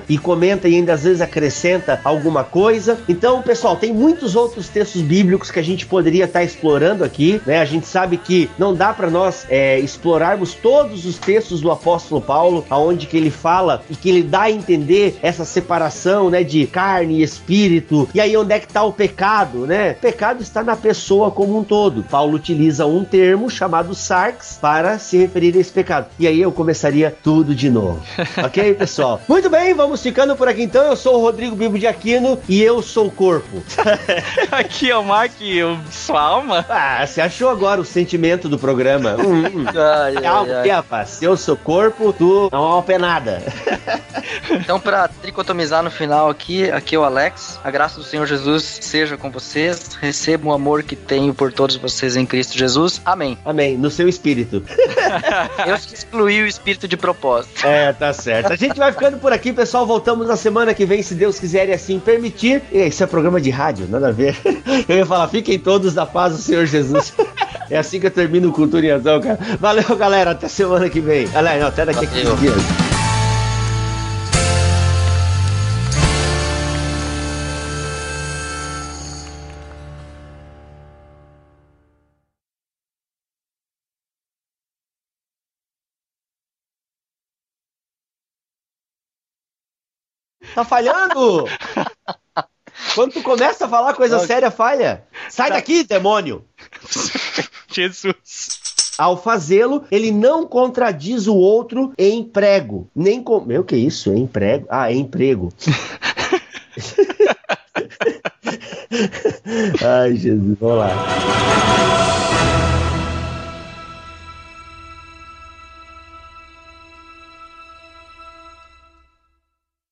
e comenta e ainda às vezes acrescenta alguma coisa. Então, pessoal, tem muitos outros textos bíblicos que a gente poderia estar explorando aqui, né? A gente sabe que não dá para nós é, explorarmos todos os textos do apóstolo Paulo, aonde que ele fala e que ele dá a entender essa separação, né, de carne e espírito. E aí onde é que está o pecado, né? O pecado está na pessoa como um todo. Paulo utiliza um termo chamado sarx para se referir a esse pecado. E aí eu começaria tudo de novo. OK, pessoal? Muito bem, vamos ficando por aqui então. Eu sou o Rodrigo Bibo de Aquino e eu sou o corpo. Aqui é o Mark, eu, sua alma. Ah, você achou agora o sentimento do programa? Hum, hum. Ai, ai, Calma, ai. rapaz. Eu sou corpo, tu não é uma penada. Então, pra tricotomizar no final aqui, aqui é o Alex. A graça do Senhor Jesus seja com vocês. Recebam o amor que tenho por todos vocês em Cristo Jesus. Amém. Amém. No seu espírito. Eu excluí o espírito de propósito. É, tá certo. A gente vai ficando por aqui, pessoal. Voltamos na semana que vem, se Deus quiser e assim permitir. E isso é programa de rádio, nada a ver. Eu ia falar, fiquem todos da paz do Senhor Jesus. É assim que eu termino o Cultura em Ação, cara. Valeu, galera. Até semana que vem. Aliás, não, até daqui a 15 Valeu. dias. Tá falhando! Quando tu começa a falar coisa séria, falha. Sai daqui, demônio! Jesus. Ao fazê-lo, ele não contradiz o outro em prego, nem com. Meu, que isso? Em prego? Ah, em emprego. Ai, Jesus, vamos lá.